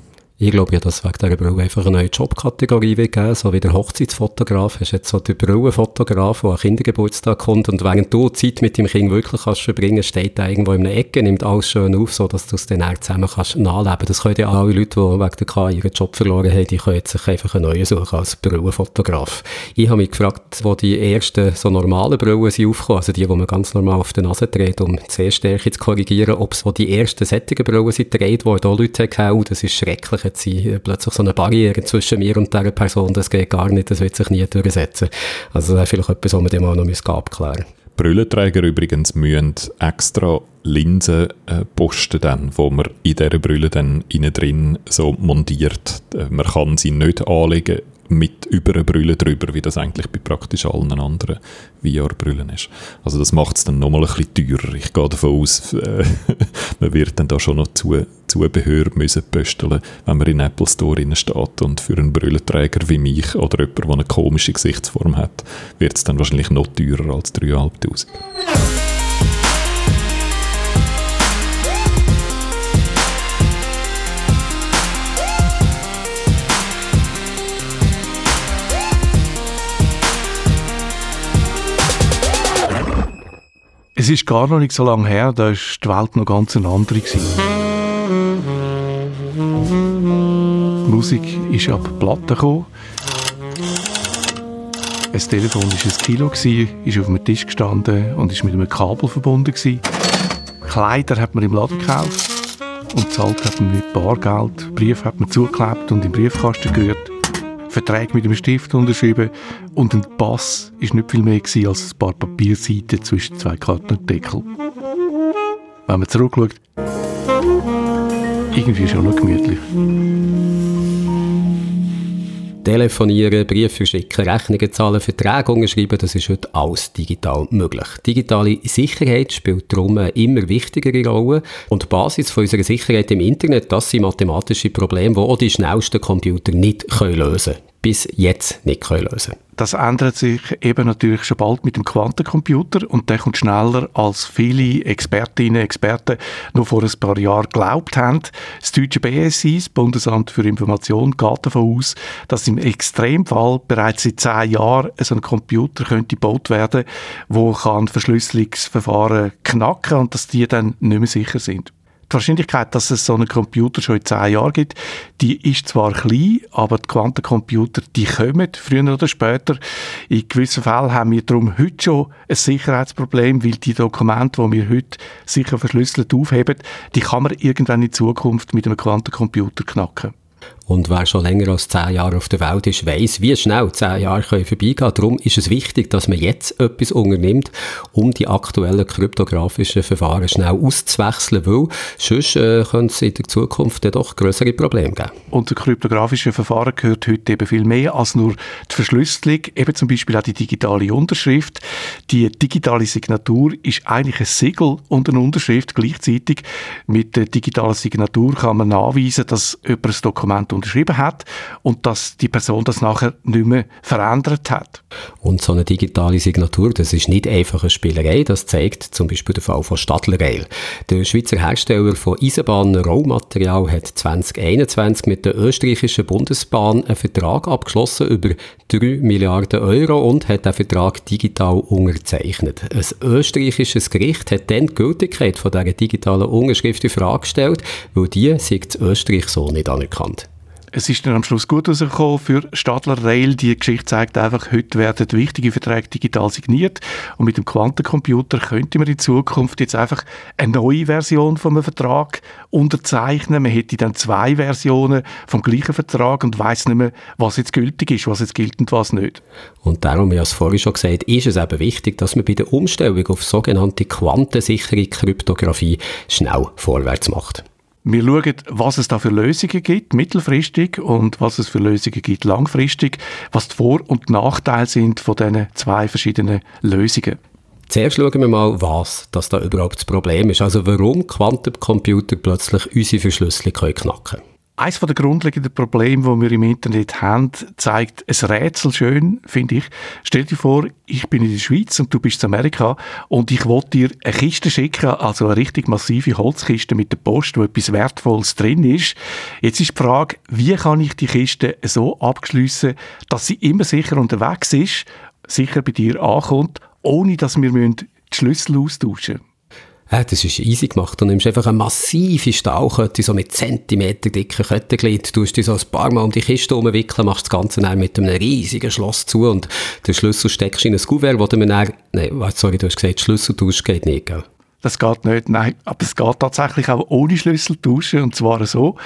Ich glaube ja, dass wegen dieser Brille einfach eine neue Jobkategorie wird geben, so wie der Hochzeitsfotograf. Hast jetzt so den Brillenfotograf, der an Kindergeburtstag kommt und während du Zeit mit dem Kind wirklich kannst verbringen, steht er irgendwo in einer Ecke, nimmt alles schön auf, so dass du es dann auch zusammen kannst nachleben. Das können ja alle Leute, die wegen der KI ihren Job verloren haben, die können jetzt sich einfach einen neuen suchen als Brillenfotograf. Ich habe mich gefragt, wo die ersten so normalen Brillen sind aufgekommen, also die, die man ganz normal auf der Nase dreht, um die Sehstärke zu korrigieren, ob es wo die ersten sättigen Brillen sind dreht, wo da Leute haben, das ist schrecklich hat sie plötzlich so eine Barriere zwischen mir und dieser Person, das geht gar nicht, das wird sich nie durchsetzen. Also das ist vielleicht etwas, was wir dem auch noch abklären müssen. Brüllenträger übrigens müssen extra Linsen äh, posten, dann, wo man in dieser Brille dann innen drin so montiert. Äh, man kann sie nicht anlegen mit über eine Brille drüber, wie das eigentlich bei praktisch allen anderen VR-Brillen ist. Also das macht es dann nochmal ein bisschen teurer. Ich gehe davon aus, äh, (laughs) man wird dann da schon noch zu, Zubehör müssen pösteln, wenn man in Apple Store steht und für einen Brillenträger wie mich oder jemand, der eine komische Gesichtsform hat, wird es dann wahrscheinlich noch teurer als 3'500. Es ist gar noch nicht so lange her, da war die Welt noch ganz eine andere. Die Musik ist ab Platten gekommen. Ein Telefon war ein Kilo, ist auf dem Tisch gestanden und ist mit einem Kabel verbunden. Kleider hat man im Laden gekauft und zahlt hat man mit Bargeld. Brief hat man zugeklebt und im Briefkasten gehört. Verträge mit dem Stift unterschrieben und ein Pass war nicht viel mehr als ein paar Papierseiten zwischen zwei Kartendeckel. Wenn man zurückschaut, irgendwie schon noch gemütlich. Telefonieren, Briefe schicken, Rechnungen zahlen, Verträge unterschreiben, das ist heute alles digital möglich. Digitale Sicherheit spielt darum eine immer wichtigere Rolle und die Basis von unserer Sicherheit im Internet, das sind mathematische Probleme, die auch die schnellsten Computer nicht lösen können bis jetzt nicht lösen können. Das ändert sich eben natürlich schon bald mit dem Quantencomputer und der kommt schneller, als viele Expertinnen und Experten noch vor ein paar Jahren geglaubt haben. Das deutsche BSI, das Bundesamt für Information, geht davon aus, dass im Extremfall bereits seit zehn Jahren so ein Computer könnte gebaut werden, wo kann Verschlüsselungsverfahren knacken und dass die dann nicht mehr sicher sind. Die Wahrscheinlichkeit, dass es so einen Computer schon in zehn Jahren gibt, die ist zwar klein, aber die Quantencomputer, die kommen früher oder später. In gewissen Fällen haben wir darum heute schon ein Sicherheitsproblem, weil die Dokumente, die wir heute sicher verschlüsselt aufheben, die kann man irgendwann in Zukunft mit einem Quantencomputer knacken. Und wer schon länger als zehn Jahre auf der Welt ist, weiß, wie schnell zehn Jahre können vorbeigehen Darum ist es wichtig, dass man jetzt etwas unternimmt, um die aktuellen kryptografischen Verfahren schnell auszuwechseln, weil sonst äh, könnte es in der Zukunft doch größere Probleme geben. Und zu kryptografischen Verfahren gehört heute eben viel mehr als nur die Verschlüsselung, eben zum Beispiel auch die digitale Unterschrift. Die digitale Signatur ist eigentlich ein Siegel und eine Unterschrift gleichzeitig. Mit der digitalen Signatur kann man nachweisen, dass jemand ein Dokument unterschrieben hat und dass die Person das nachher nicht mehr verändert hat. Und so eine digitale Signatur, das ist nicht einfach eine Spielerei, das zeigt zum Beispiel der Fall von Stadler Rail. Der Schweizer Hersteller von Eisenbahn-Rollmaterial hat 2021 mit der österreichischen Bundesbahn einen Vertrag abgeschlossen über 3 Milliarden Euro und hat den Vertrag digital unterzeichnet. Ein österreichisches Gericht hat dann die Gültigkeit von dieser digitalen Unterschrift in Frage gestellt, weil die sieht Österreich so nicht anerkannt. Es ist dann am Schluss gut rausgekommen für Stadler Rail. Die Geschichte zeigt einfach, heute werden wichtige Verträge digital signiert und mit dem Quantencomputer könnte man in Zukunft jetzt einfach eine neue Version von einem Vertrag unterzeichnen. Man hätte dann zwei Versionen vom gleichen Vertrag und weiß nicht mehr, was jetzt gültig ist, was jetzt gilt und was nicht. Und darum, wie ich es vorhin schon gesagt ist es eben wichtig, dass man bei der Umstellung auf sogenannte quantensichere Kryptographie schnell vorwärts macht. Wir schauen, was es da für Lösungen gibt, mittelfristig, und was es für Lösungen gibt, langfristig, was die Vor- und Nachteile sind von diesen zwei verschiedenen Lösungen. Zuerst schauen wir mal, was das da überhaupt das Problem ist. Also warum Quantencomputer plötzlich unsere Verschlüsselung knacken können. Eines der grundlegenden Probleme, die wir im Internet haben, zeigt ein Rätsel schön, finde ich. Stell dir vor, ich bin in der Schweiz und du bist in Amerika und ich will dir eine Kiste schicken, also eine richtig massive Holzkiste mit der Post, wo etwas Wertvolles drin ist. Jetzt ist die Frage, wie kann ich die Kiste so abschliessen, dass sie immer sicher unterwegs ist, sicher bei dir ankommt, ohne dass wir die Schlüssel austauschen müssen. Ja, das ist easy gemacht. Du nimmst einfach eine massive Stahlkette, so mit Zentimeter dicken Kettenglied, tust die so ein paar Mal um die Kiste umwickeln, machst das Ganze dann mit einem riesigen Schloss zu und den Schlüssel steckst in ein Kuvert, wo du mir dann, nein, sorry, du hast gesagt, Schlüsseltausch geht nicht, gell? Das geht nicht, nein. Aber es geht tatsächlich auch ohne Schlüsseltauschen und zwar so,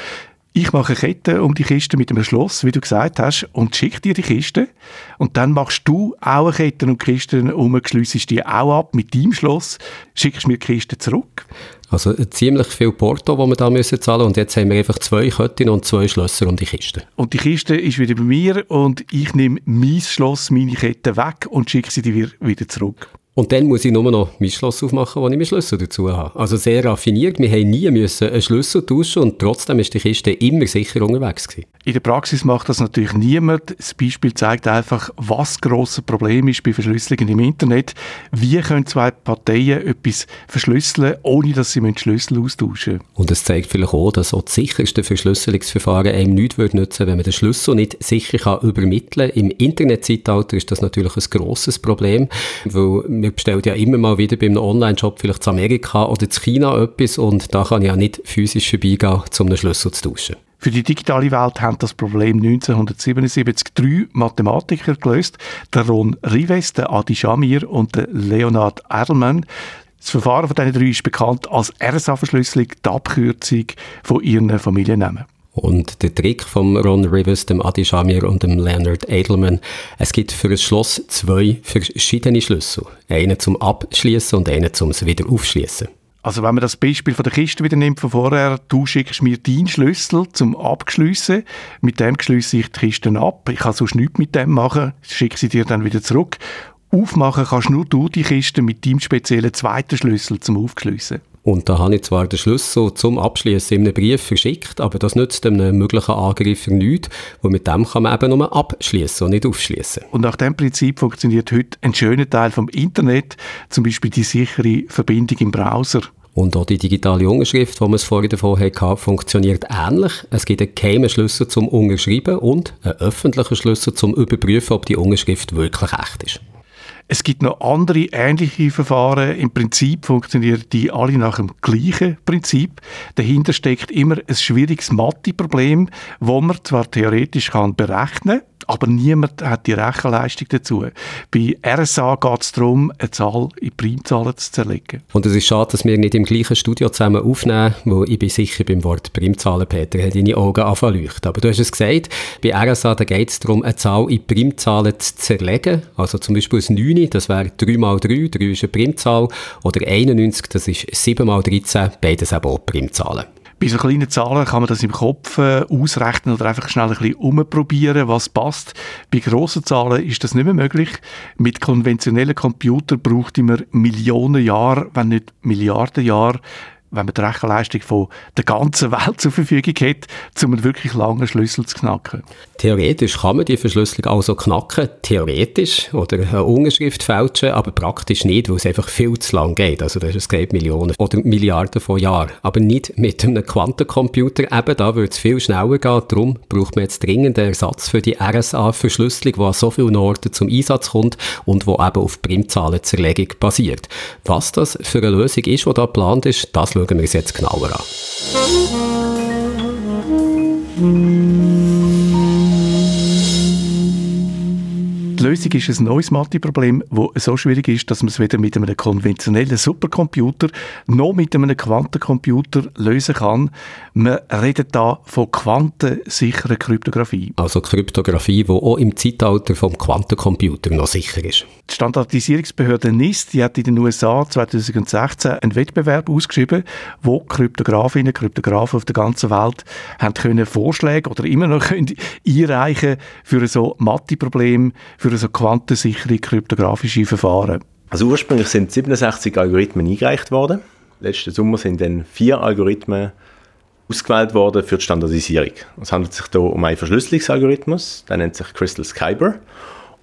ich mache eine Kette um die Kiste mit einem Schloss, wie du gesagt hast, und schicke dir die Kiste. Und dann machst du auch eine Kette um die Kiste um, schliessest die auch ab mit deinem Schloss, schickst mir die Kiste zurück. Also ziemlich viel Porto, das wir da müssen zahlen und jetzt haben wir einfach zwei Ketten und zwei Schlösser um die Kiste. Und die Kiste ist wieder bei mir und ich nehme mein Schloss, meine Kette weg und schicke sie dir wieder zurück. Und dann muss ich nur noch mein Schloss aufmachen, wo ich meinen Schlüssel dazu habe. Also sehr raffiniert. Wir haben nie müssen einen Schlüssel tauschen und trotzdem ist die Kiste immer sicher unterwegs gewesen. In der Praxis macht das natürlich niemand. Das Beispiel zeigt einfach, was das grosse Problem ist bei Verschlüsselungen im Internet. Wie können zwei Parteien etwas verschlüsseln, ohne dass sie Schlüssel austauschen müssen. Und es zeigt vielleicht auch, dass auch das sicherste Verschlüsselungsverfahren einem nichts nützen würde, wenn man den Schlüssel nicht sicher kann übermitteln kann. Im Internetzeitalter ist das natürlich ein grosses Problem, weil wir bestellen ja immer mal wieder bei einem Online-Shop vielleicht zu Amerika oder zu China etwas und da kann ich ja nicht physisch vorbeigehen, um einen Schlüssel zu tauschen. Für die digitale Welt haben das Problem 1977 drei Mathematiker gelöst, der Ron Rives, der Adi Shamir und der Leonard Erlmann. Das Verfahren von diesen drei ist bekannt als RSA-Verschlüsselung, die Abkürzung von ihren Familiennamen. Und der Trick von Ron Rivers, dem Adi Shamir und dem Leonard Edelman, es gibt für ein Schloss zwei verschiedene Schlüssel. Einen zum Abschließen und einen zum wieder aufschließen. Also wenn man das Beispiel von der Kiste wieder nimmt von vorher, du schickst mir deinen Schlüssel zum Abschliessen, mit dem schließe ich die Kiste ab, ich kann sonst nichts mit dem machen, schicke sie dir dann wieder zurück. Aufmachen kannst nur du die Kiste mit deinem speziellen zweiten Schlüssel zum Aufschliessen. Und da habe ich zwar den Schlüssel zum Abschließen in einem Brief verschickt, aber das nützt einem möglichen Angreifer nichts, weil mit dem kann man eben nur abschließen und nicht aufschließen. Und nach dem Prinzip funktioniert heute ein schöner Teil vom Internet, zum Beispiel die sichere Verbindung im Browser. Und auch die digitale Unterschrift, die wir es vorhin davon hatten, funktioniert ähnlich. Es gibt einen geheimen Schlüssel zum Unterschreiben und einen öffentlichen Schlüssel zum Überprüfen, ob die Unterschrift wirklich echt ist. Es gibt noch andere ähnliche Verfahren. Im Prinzip funktionieren die alle nach dem gleichen Prinzip. Dahinter steckt immer ein schwieriges Mathe-Problem, wo man zwar theoretisch kann berechnen kann, aber niemand hat die Rechenleistung dazu. Bei RSA geht es darum, eine Zahl in Primzahlen zu zerlegen. Und es ist schade, dass wir nicht im gleichen Studio zusammen aufnehmen, wo ich bin sicher beim Wort Primzahlen, Peter, hat deine Augen anfangen Aber du hast es gesagt, bei RSA geht es darum, eine Zahl in Primzahlen zu zerlegen. Also zum Beispiel das 9, das wäre 3 mal 3, 3 ist eine Primzahl, oder 91, das ist 7 mal 13, beides eben auch Primzahlen. Bei so kleinen Zahlen kann man das im Kopf äh, ausrechnen oder einfach schnell ein bisschen umprobieren, was passt. Bei grossen Zahlen ist das nicht mehr möglich. Mit konventionellen Computern braucht man Millionen Jahre, wenn nicht Milliarden Jahre, wenn man die Rechenleistung von der ganzen Welt zur Verfügung hat, um einen wirklich langen Schlüssel zu knacken. Theoretisch kann man die Verschlüsselung also knacken, theoretisch, oder eine Unterschrift fälschen, aber praktisch nicht, weil es einfach viel zu lang geht. Also das geht Millionen oder Milliarden von Jahren. Aber nicht mit einem Quantencomputer, eben da würde es viel schneller gehen. Darum braucht man jetzt dringend einen Ersatz für die RSA-Verschlüsselung, die an so vielen Orten zum Einsatz kommt und wo eben auf Primzahlenzerlegung basiert. Was das für eine Lösung ist, die da geplant ist, das schauen wir uns jetzt genauer an. Die Lösung ist ein neues Mathe-Problem, das so schwierig ist, dass man es weder mit einem konventionellen Supercomputer noch mit einem Quantencomputer lösen kann. Man redet da von quantensicherer Kryptographie. Also Kryptographie, die auch im Zeitalter vom Quantencomputer noch sicher ist. Die Standardisierungsbehörde NIST die hat in den USA 2016 einen Wettbewerb ausgeschrieben, wo Kryptografinnen und Kryptografen auf der ganzen Welt haben können Vorschläge oder immer noch können einreichen für so Mathe-Problem, für so quantensichere kryptografische Verfahren. Also ursprünglich sind 67 Algorithmen eingereicht worden. Letzten Sommer sind dann vier Algorithmen ausgewählt worden für die Standardisierung. Es handelt sich hier um einen Verschlüsselungsalgorithmus, der nennt sich Crystal Kyber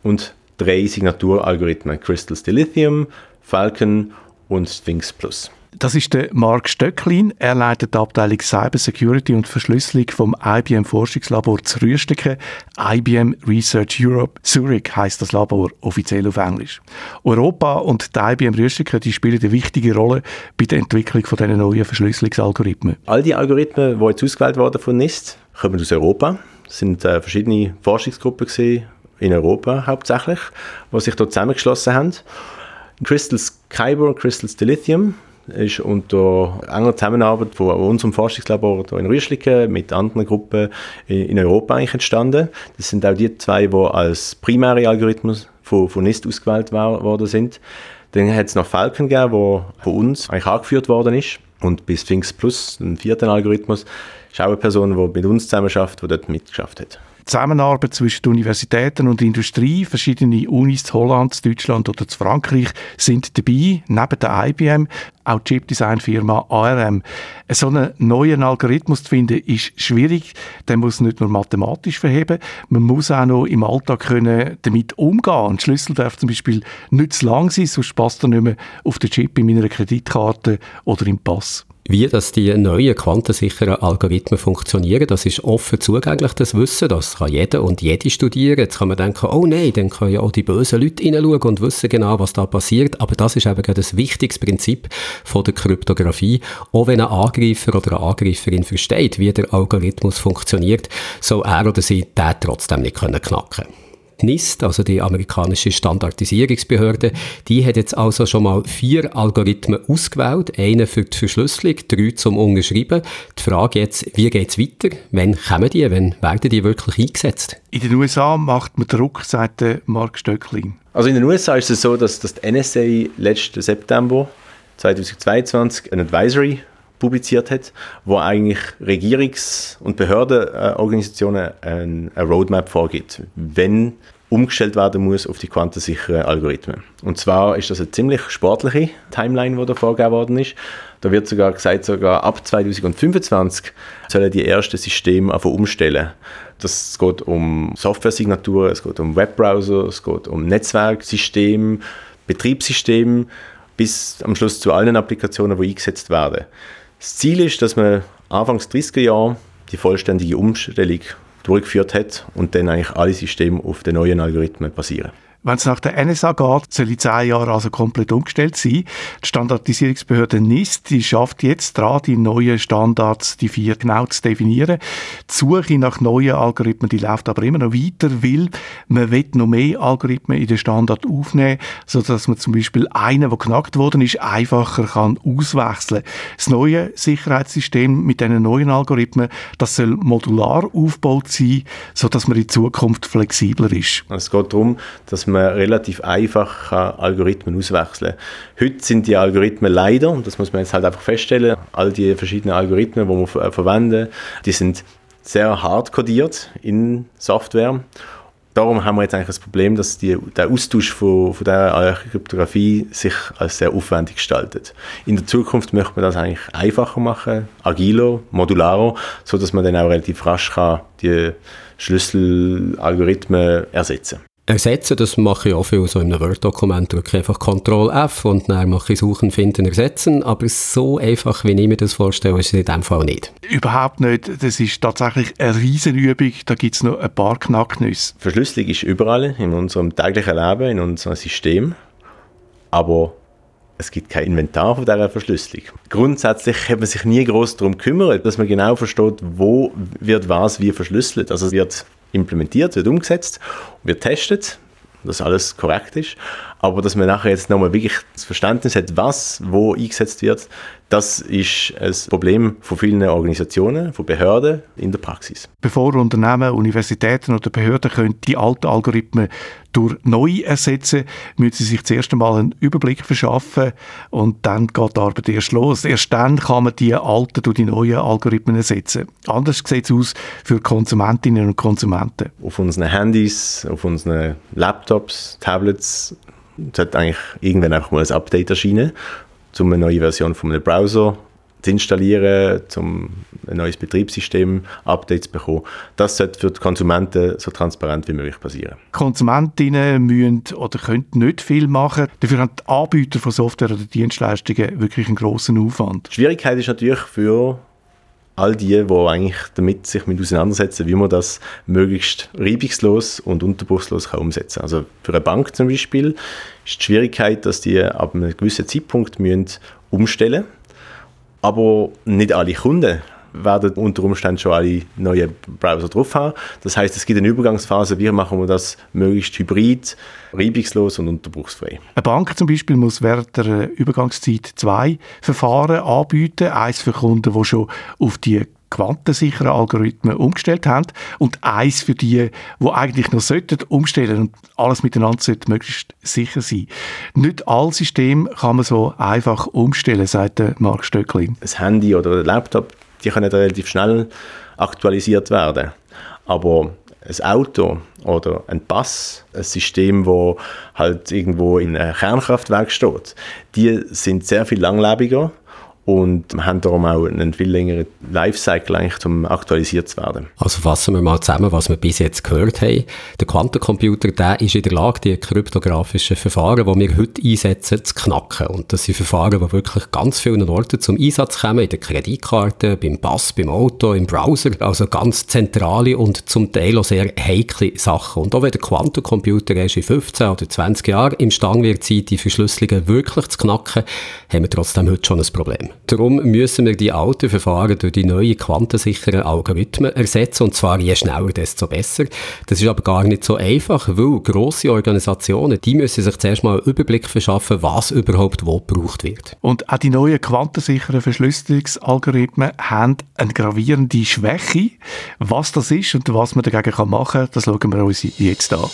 und drei Signaturalgorithmen, Crystal Dilithium, Falcon und Sphinx Plus. Das ist der Mark Stöcklin. Er leitet die Abteilung Cyber Security und Verschlüsselung vom IBM Forschungslabor zu Rüsteken. IBM Research Europe Zurich heißt das Labor offiziell auf Englisch. Europa und die IBM Rüsteken die spielen eine wichtige Rolle bei der Entwicklung von diesen neuen Verschlüsselungsalgorithmen. All die Algorithmen, die jetzt ausgewählt wurden von NIST, kommen aus Europa. Es sind äh, verschiedene Forschungsgruppen gesehen in Europa hauptsächlich, die sich dort zusammengeschlossen haben. Crystal Kyber und Crystal Dilithium ist unter enger Zusammenarbeit von unserem Forschungslabor hier in Rüschliken mit anderen Gruppen in Europa eigentlich entstanden. Das sind auch die zwei, die als primäre Algorithmus von, von NIST ausgewählt worden sind. Dann hat es noch Falcon gegeben, der von uns eigentlich angeführt worden ist. Und bis Sphinx Plus, den vierten Algorithmus, ist auch eine Person, die mit uns zusammen schafft, die dort mitgeschafft hat. Zusammenarbeit zwischen Universitäten und Industrie, verschiedene Unis zu Holland, Deutschland oder zu Frankreich sind dabei, neben der IBM, auch die Chipdesign-Firma ARM. So einen neuen Algorithmus zu finden, ist schwierig. Der muss nicht nur mathematisch verheben, man muss auch noch im Alltag können damit umgehen. Ein Schlüssel darf zum Beispiel nicht zu lang sein, sonst passt er nicht mehr auf den Chip in meiner Kreditkarte oder im Pass. Wie dass die neuen quantensicheren Algorithmen funktionieren, das ist offen zugänglich, das Wissen. Das kann jeder und jede studieren. Jetzt kann man denken, oh nein, dann können ja auch die bösen Leute hineinschauen und wissen genau, was da passiert. Aber das ist eben gerade das wichtigste Prinzip von der Kryptographie. Auch wenn ein Angreifer oder eine Angreiferin versteht, wie der Algorithmus funktioniert, soll er oder sie den trotzdem nicht knacken können. NIST, also die amerikanische Standardisierungsbehörde, die hat jetzt also schon mal vier Algorithmen ausgewählt. Einen für die Verschlüsselung, drei zum Unterschreiben. Die Frage jetzt, wie geht es weiter? Wann kommen die? Wann werden die wirklich eingesetzt? In den USA macht man Druck, sagt Mark Stöcklin. Also in den USA ist es so, dass, dass die NSA letzten September 2022 ein Advisory publiziert hat, wo eigentlich Regierungs- und Behördenorganisationen eine Roadmap vorgibt, wenn umgestellt werden muss auf die quantensicheren Algorithmen. Und zwar ist das eine ziemlich sportliche Timeline, die da vorgegeben worden ist. Da wird sogar gesagt, sogar ab 2025 sollen die ersten Systeme einfach umstellen. Das geht um Software-Signaturen, es geht um Webbrowser, es geht um Netzwerksystem, Betriebssystem, bis am Schluss zu allen Applikationen, die eingesetzt werden. Das Ziel ist, dass man Anfangs 30er Jahre die vollständige Umstellung durchgeführt hat und dann eigentlich alle Systeme auf den neuen Algorithmen basieren. Wenn es nach der NSA geht, soll in zehn Jahren also komplett umgestellt sein. Die Standardisierungsbehörde NIST die schafft jetzt daran, die neuen Standards, die vier genau zu definieren. Die Suche nach neuen Algorithmen, die läuft aber immer noch weiter, weil man will noch mehr Algorithmen in den Standard aufnehmen, sodass man zum Beispiel einen, der knackt worden ist, einfacher kann auswechseln. Das neue Sicherheitssystem mit diesen neuen Algorithmen, das soll modular aufgebaut sein, sodass man in Zukunft flexibler ist. Es geht darum, dass man relativ einfach Algorithmen auswechseln kann. Heute sind die Algorithmen leider, und das muss man jetzt halt einfach feststellen, all die verschiedenen Algorithmen, die wir verwenden, die sind sehr hart codiert in Software darum haben wir jetzt eigentlich das Problem, dass die, der Austausch von, von dieser Kryptographie sich als sehr aufwendig gestaltet. In der Zukunft möchte man das eigentlich einfacher machen, agiler, modularer, so dass man dann auch relativ rasch kann die Schlüsselalgorithmen ersetzen kann ersetzen, das mache ich auch viel so in einem Word-Dokument, drücke einfach Ctrl F und dann mache ich Suchen, Finden, Ersetzen, aber so einfach, wie ich mir das vorstelle, ist es in dem Fall nicht. Überhaupt nicht, das ist tatsächlich eine Riesenübung, da gibt es noch ein paar Knacknüsse. Verschlüsselung ist überall in unserem täglichen Leben, in unserem System, aber es gibt kein Inventar von dieser Verschlüsselung. Grundsätzlich hat man sich nie groß darum gekümmert, dass man genau versteht, wo wird was wie verschlüsselt. Also wird implementiert, wird umgesetzt, wird testet, dass alles korrekt ist. Aber dass man nachher jetzt nochmal wirklich das Verständnis hat, was wo eingesetzt wird, das ist ein Problem von vielen Organisationen, von Behörden in der Praxis. Bevor Unternehmen, Universitäten oder Behörden können die alten Algorithmen durch neue ersetzen, müssen sie sich zuerst einmal einen Überblick verschaffen und dann geht die Arbeit erst los. Erst dann kann man die alten durch die neuen Algorithmen ersetzen. Anders sieht es aus für Konsumentinnen und Konsumenten. Auf unseren Handys, auf unseren Laptops, Tablets sollte eigentlich irgendwann einfach mal ein Update erscheinen um eine neue Version von einem Browser zu installieren, um ein neues Betriebssystem Updates zu bekommen. Das sollte für die Konsumenten so transparent wie möglich passieren. Konsumentinnen müssen oder können nicht viel machen. Dafür haben die Anbieter von Software oder Dienstleistungen wirklich einen grossen Aufwand. Die Schwierigkeit ist natürlich für all die, die eigentlich damit sich mit auseinandersetzen, wie man das möglichst reibungslos und unterbruchslos kann umsetzen kann. Also für eine Bank zum Beispiel ist die Schwierigkeit, dass die ab einem gewissen Zeitpunkt müssen umstellen müssen, aber nicht alle Kunden werden unter Umständen schon alle neue Browser drauf haben. Das heißt, es gibt eine Übergangsphase, wie machen wir das möglichst hybrid, reibungslos und unterbruchsfrei. Eine Bank zum Beispiel muss während der Übergangszeit zwei Verfahren anbieten. Eins für Kunden, die schon auf die quantensicheren Algorithmen umgestellt haben und eins für die, die eigentlich noch sollten umstellen und alles miteinander sollte möglichst sicher sein. Nicht alle Systeme kann man so einfach umstellen, sagt Mark Stöcklin. Ein Handy oder ein Laptop die können relativ schnell aktualisiert werden. Aber ein Auto oder ein Pass, ein System, wo halt irgendwo in einem Kernkraftwerk steht, die sind sehr viel langlebiger und haben darum auch einen viel längeren Lifecycle eigentlich, um aktualisiert zu werden. Also fassen wir mal zusammen, was wir bis jetzt gehört haben. Der Quantencomputer, der ist in der Lage, die kryptografischen Verfahren, die wir heute einsetzen, zu knacken. Und das sind Verfahren, die wirklich ganz vielen Orten zum Einsatz kommen, in der Kreditkarte, beim Pass, beim Auto, im Browser. Also ganz zentrale und zum Teil auch sehr heikle Sachen. Und auch wenn der Quantencomputer erst in 15 oder 20 Jahren imstande wird sein, die Verschlüsselungen wirklich zu knacken, haben wir trotzdem heute schon ein Problem. Darum müssen wir die alten Verfahren durch die neuen quantensicheren Algorithmen ersetzen, und zwar je schneller, desto besser. Das ist aber gar nicht so einfach, weil grosse Organisationen, die müssen sich zuerst mal einen Überblick verschaffen, was überhaupt wo gebraucht wird. Und auch die neuen quantensicheren Verschlüsselungsalgorithmen haben eine gravierende Schwäche. Was das ist und was man dagegen machen kann, das schauen wir uns jetzt an.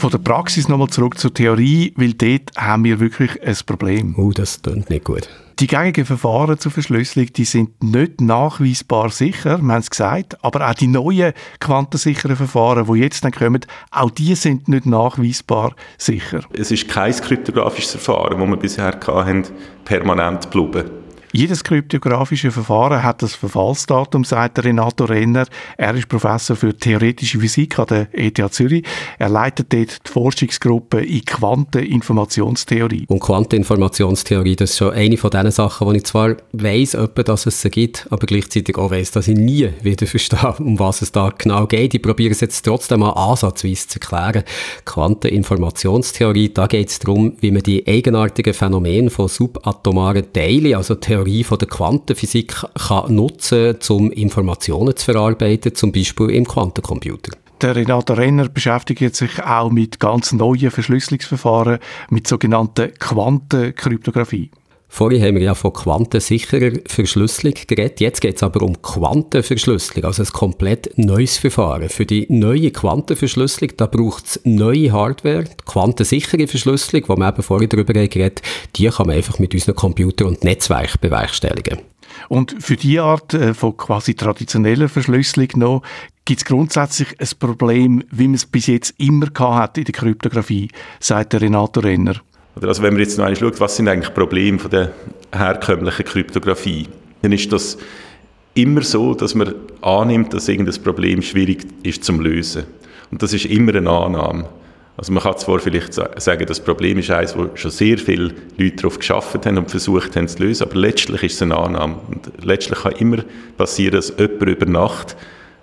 Von der Praxis nochmal zurück zur Theorie, weil dort haben wir wirklich ein Problem. Oh, das klingt nicht gut. Die gängigen Verfahren zur Verschlüsselung, die sind nicht nachweisbar sicher, wir haben es gesagt, aber auch die neuen quantensicheren Verfahren, die jetzt dann kommen, auch die sind nicht nachweisbar sicher. Es ist kein kryptografisches Verfahren, das wir bisher hatten, permanent bleiben. Jedes kryptografische Verfahren hat das Verfallsdatum, sagt Renato Renner. Er ist Professor für theoretische Physik an der ETH Zürich. Er leitet dort die Forschungsgruppe in Quanteninformationstheorie. Und Quanteninformationstheorie, das ist schon eine von diesen Sachen, wo ich zwar weiss, dass es sie gibt, aber gleichzeitig auch weiss, dass ich nie wieder verstehe, um was es da genau geht. Ich probiere es jetzt trotzdem mal ansatzweise zu erklären. Quanteninformationstheorie, da geht es darum, wie man die eigenartigen Phänomene von subatomaren Teilen, also Theorie Theorie von der Quantenphysik kann nutzen kann, um Informationen zu verarbeiten, zum Beispiel im Quantencomputer. Der Renato Renner beschäftigt sich auch mit ganz neuen Verschlüsselungsverfahren, mit sogenannter Quantenkryptographie. Vorhin haben wir ja von quantensicherer Verschlüsselung geredet. Jetzt geht es aber um Quantenverschlüsselung, also ein komplett neues Verfahren. Für die neue Quantenverschlüsselung, da braucht es neue Hardware. Die quantensichere Verschlüsselung, die wir eben vorhin darüber geredet die kann man einfach mit unseren Computer und Netzwerk bewerkstelligen. Und für diese Art äh, von quasi traditioneller Verschlüsselung noch gibt es grundsätzlich ein Problem, wie man es bis jetzt immer hat in der Kryptographie, sagt der Renato Renner. Also wenn man jetzt noch einmal schaut, was sind eigentlich Probleme von der herkömmlichen Kryptographie, dann ist das immer so, dass man annimmt, dass irgendein Problem schwierig ist zum lösen. Und das ist immer eine Annahme. Also man kann zwar vielleicht sagen, das Problem ist eines, wo schon sehr viele Leute darauf geschafft haben und versucht haben zu lösen, aber letztlich ist es eine Annahme. Und letztlich kann immer passieren, dass jemand über Nacht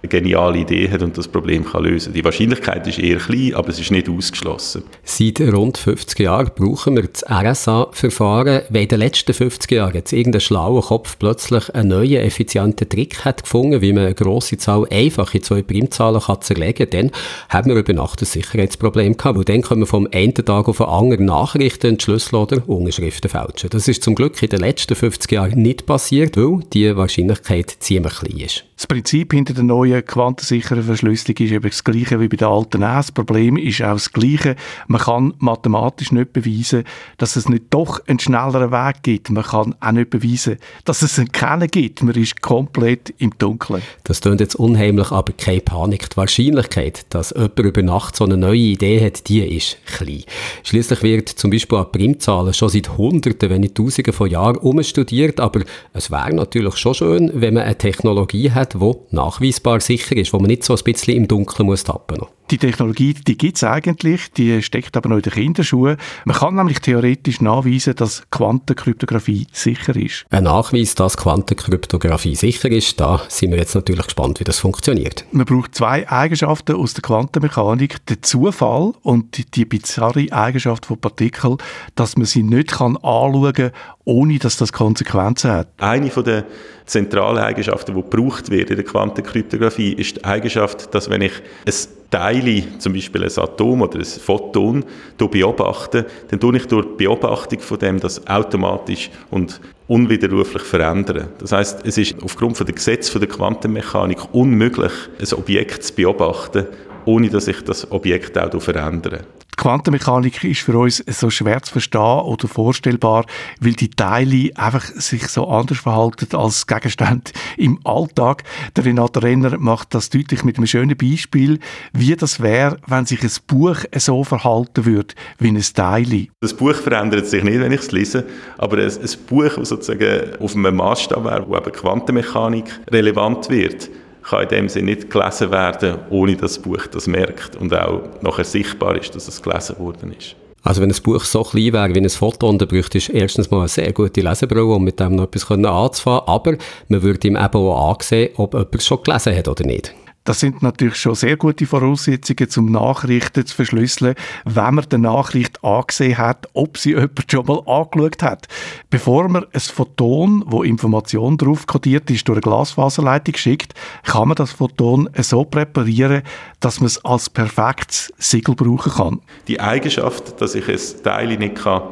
eine geniale Idee hat und das Problem kann lösen Die Wahrscheinlichkeit ist eher klein, aber es ist nicht ausgeschlossen. Seit rund 50 Jahren brauchen wir das RSA-Verfahren. Wenn in den letzten 50 Jahren jetzt irgendein schlauer Kopf plötzlich einen neuen, effizienten Trick hat gefunden, wie man eine grosse Zahl einfach in zwei Primzahlen kann zerlegen kann, dann haben wir über Nacht ein Sicherheitsproblem gehabt, weil dann können wir vom einen Tag auf den anderen Nachrichten entschlüsseln oder Unterschriften fälschen. Das ist zum Glück in den letzten 50 Jahren nicht passiert, weil die Wahrscheinlichkeit ziemlich klein ist. Das Prinzip hinter der neuen quantensicheren Verschlüsselung ist eben das gleiche wie bei der alten S. Das Problem ist auch das gleiche. Man kann mathematisch nicht beweisen, dass es nicht doch einen schnelleren Weg gibt. Man kann auch nicht beweisen, dass es einen keinen gibt. Man ist komplett im Dunkeln. Das klingt jetzt unheimlich, aber keine Panik. Die Wahrscheinlichkeit, dass jemand über Nacht so eine neue Idee hat, die ist klein. Schließlich wird zum Beispiel an Primzahlen schon seit Hunderten, wenn nicht Tausenden von Jahren umstudiert, aber es wäre natürlich schon schön, wenn man eine Technologie hat, wo nachweisbar sicher ist, wo man nicht so ein bisschen im Dunkeln muss tappen muss. Die Technologie, die gibt es eigentlich, die steckt aber noch in den Kinderschuhen. Man kann nämlich theoretisch nachweisen, dass Quantenkryptographie sicher ist. Ein Nachweis, dass Quantenkryptographie sicher ist, da sind wir jetzt natürlich gespannt, wie das funktioniert. Man braucht zwei Eigenschaften aus der Quantenmechanik, den Zufall und die bizarre Eigenschaft von Partikeln, dass man sie nicht kann anschauen kann, ohne dass das Konsequenzen hat. Eine von der zentralen Eigenschaften, die gebraucht wird in der Quantenkryptographie, ist die Eigenschaft, dass wenn ich ein Teile, zum Beispiel ein Atom oder ein Photon, beobachte, dann tue ich durch die Beobachtung von dem das automatisch und unwiderruflich verändern. Das heißt, es ist aufgrund von der Gesetze der Quantenmechanik unmöglich, ein Objekt zu beobachten, ohne dass ich das Objekt auch verändere. Die Quantenmechanik ist für uns so schwer zu verstehen oder vorstellbar, weil die Teile einfach sich so anders verhalten als Gegenstände im Alltag. Der Renato Renner macht das deutlich mit einem schönen Beispiel, wie das wäre, wenn sich ein Buch so verhalten würde wie ein Teil. Das Buch verändert sich nicht, wenn ich es lese, aber ein, ein Buch, das sozusagen auf einem Maßstab wäre, wo eben Quantenmechanik relevant wird, kann in dem Sinne nicht gelesen werden, ohne dass das Buch das merkt und auch nachher sichtbar ist, dass es gelesen worden ist. Also wenn ein Buch so klein wäre wie ein Foto, dann bräuchte es erstens mal eine sehr gute Lesebrille, um mit dem noch etwas anzufangen, aber man würde ihm eben auch ansehen, ob jemand es schon gelesen hat oder nicht. Das sind natürlich schon sehr gute Voraussetzungen, um Nachrichten zu verschlüsseln, wenn man die Nachricht angesehen hat, ob sie (laughs) jemand schon mal angeschaut hat. Bevor man ein Photon, wo Information drauf kodiert ist, durch eine Glasfaserleitung schickt, kann man das Photon so präparieren, dass man es als perfektes Siegel brauchen kann. Die Eigenschaft, dass ich ein Teil nicht kann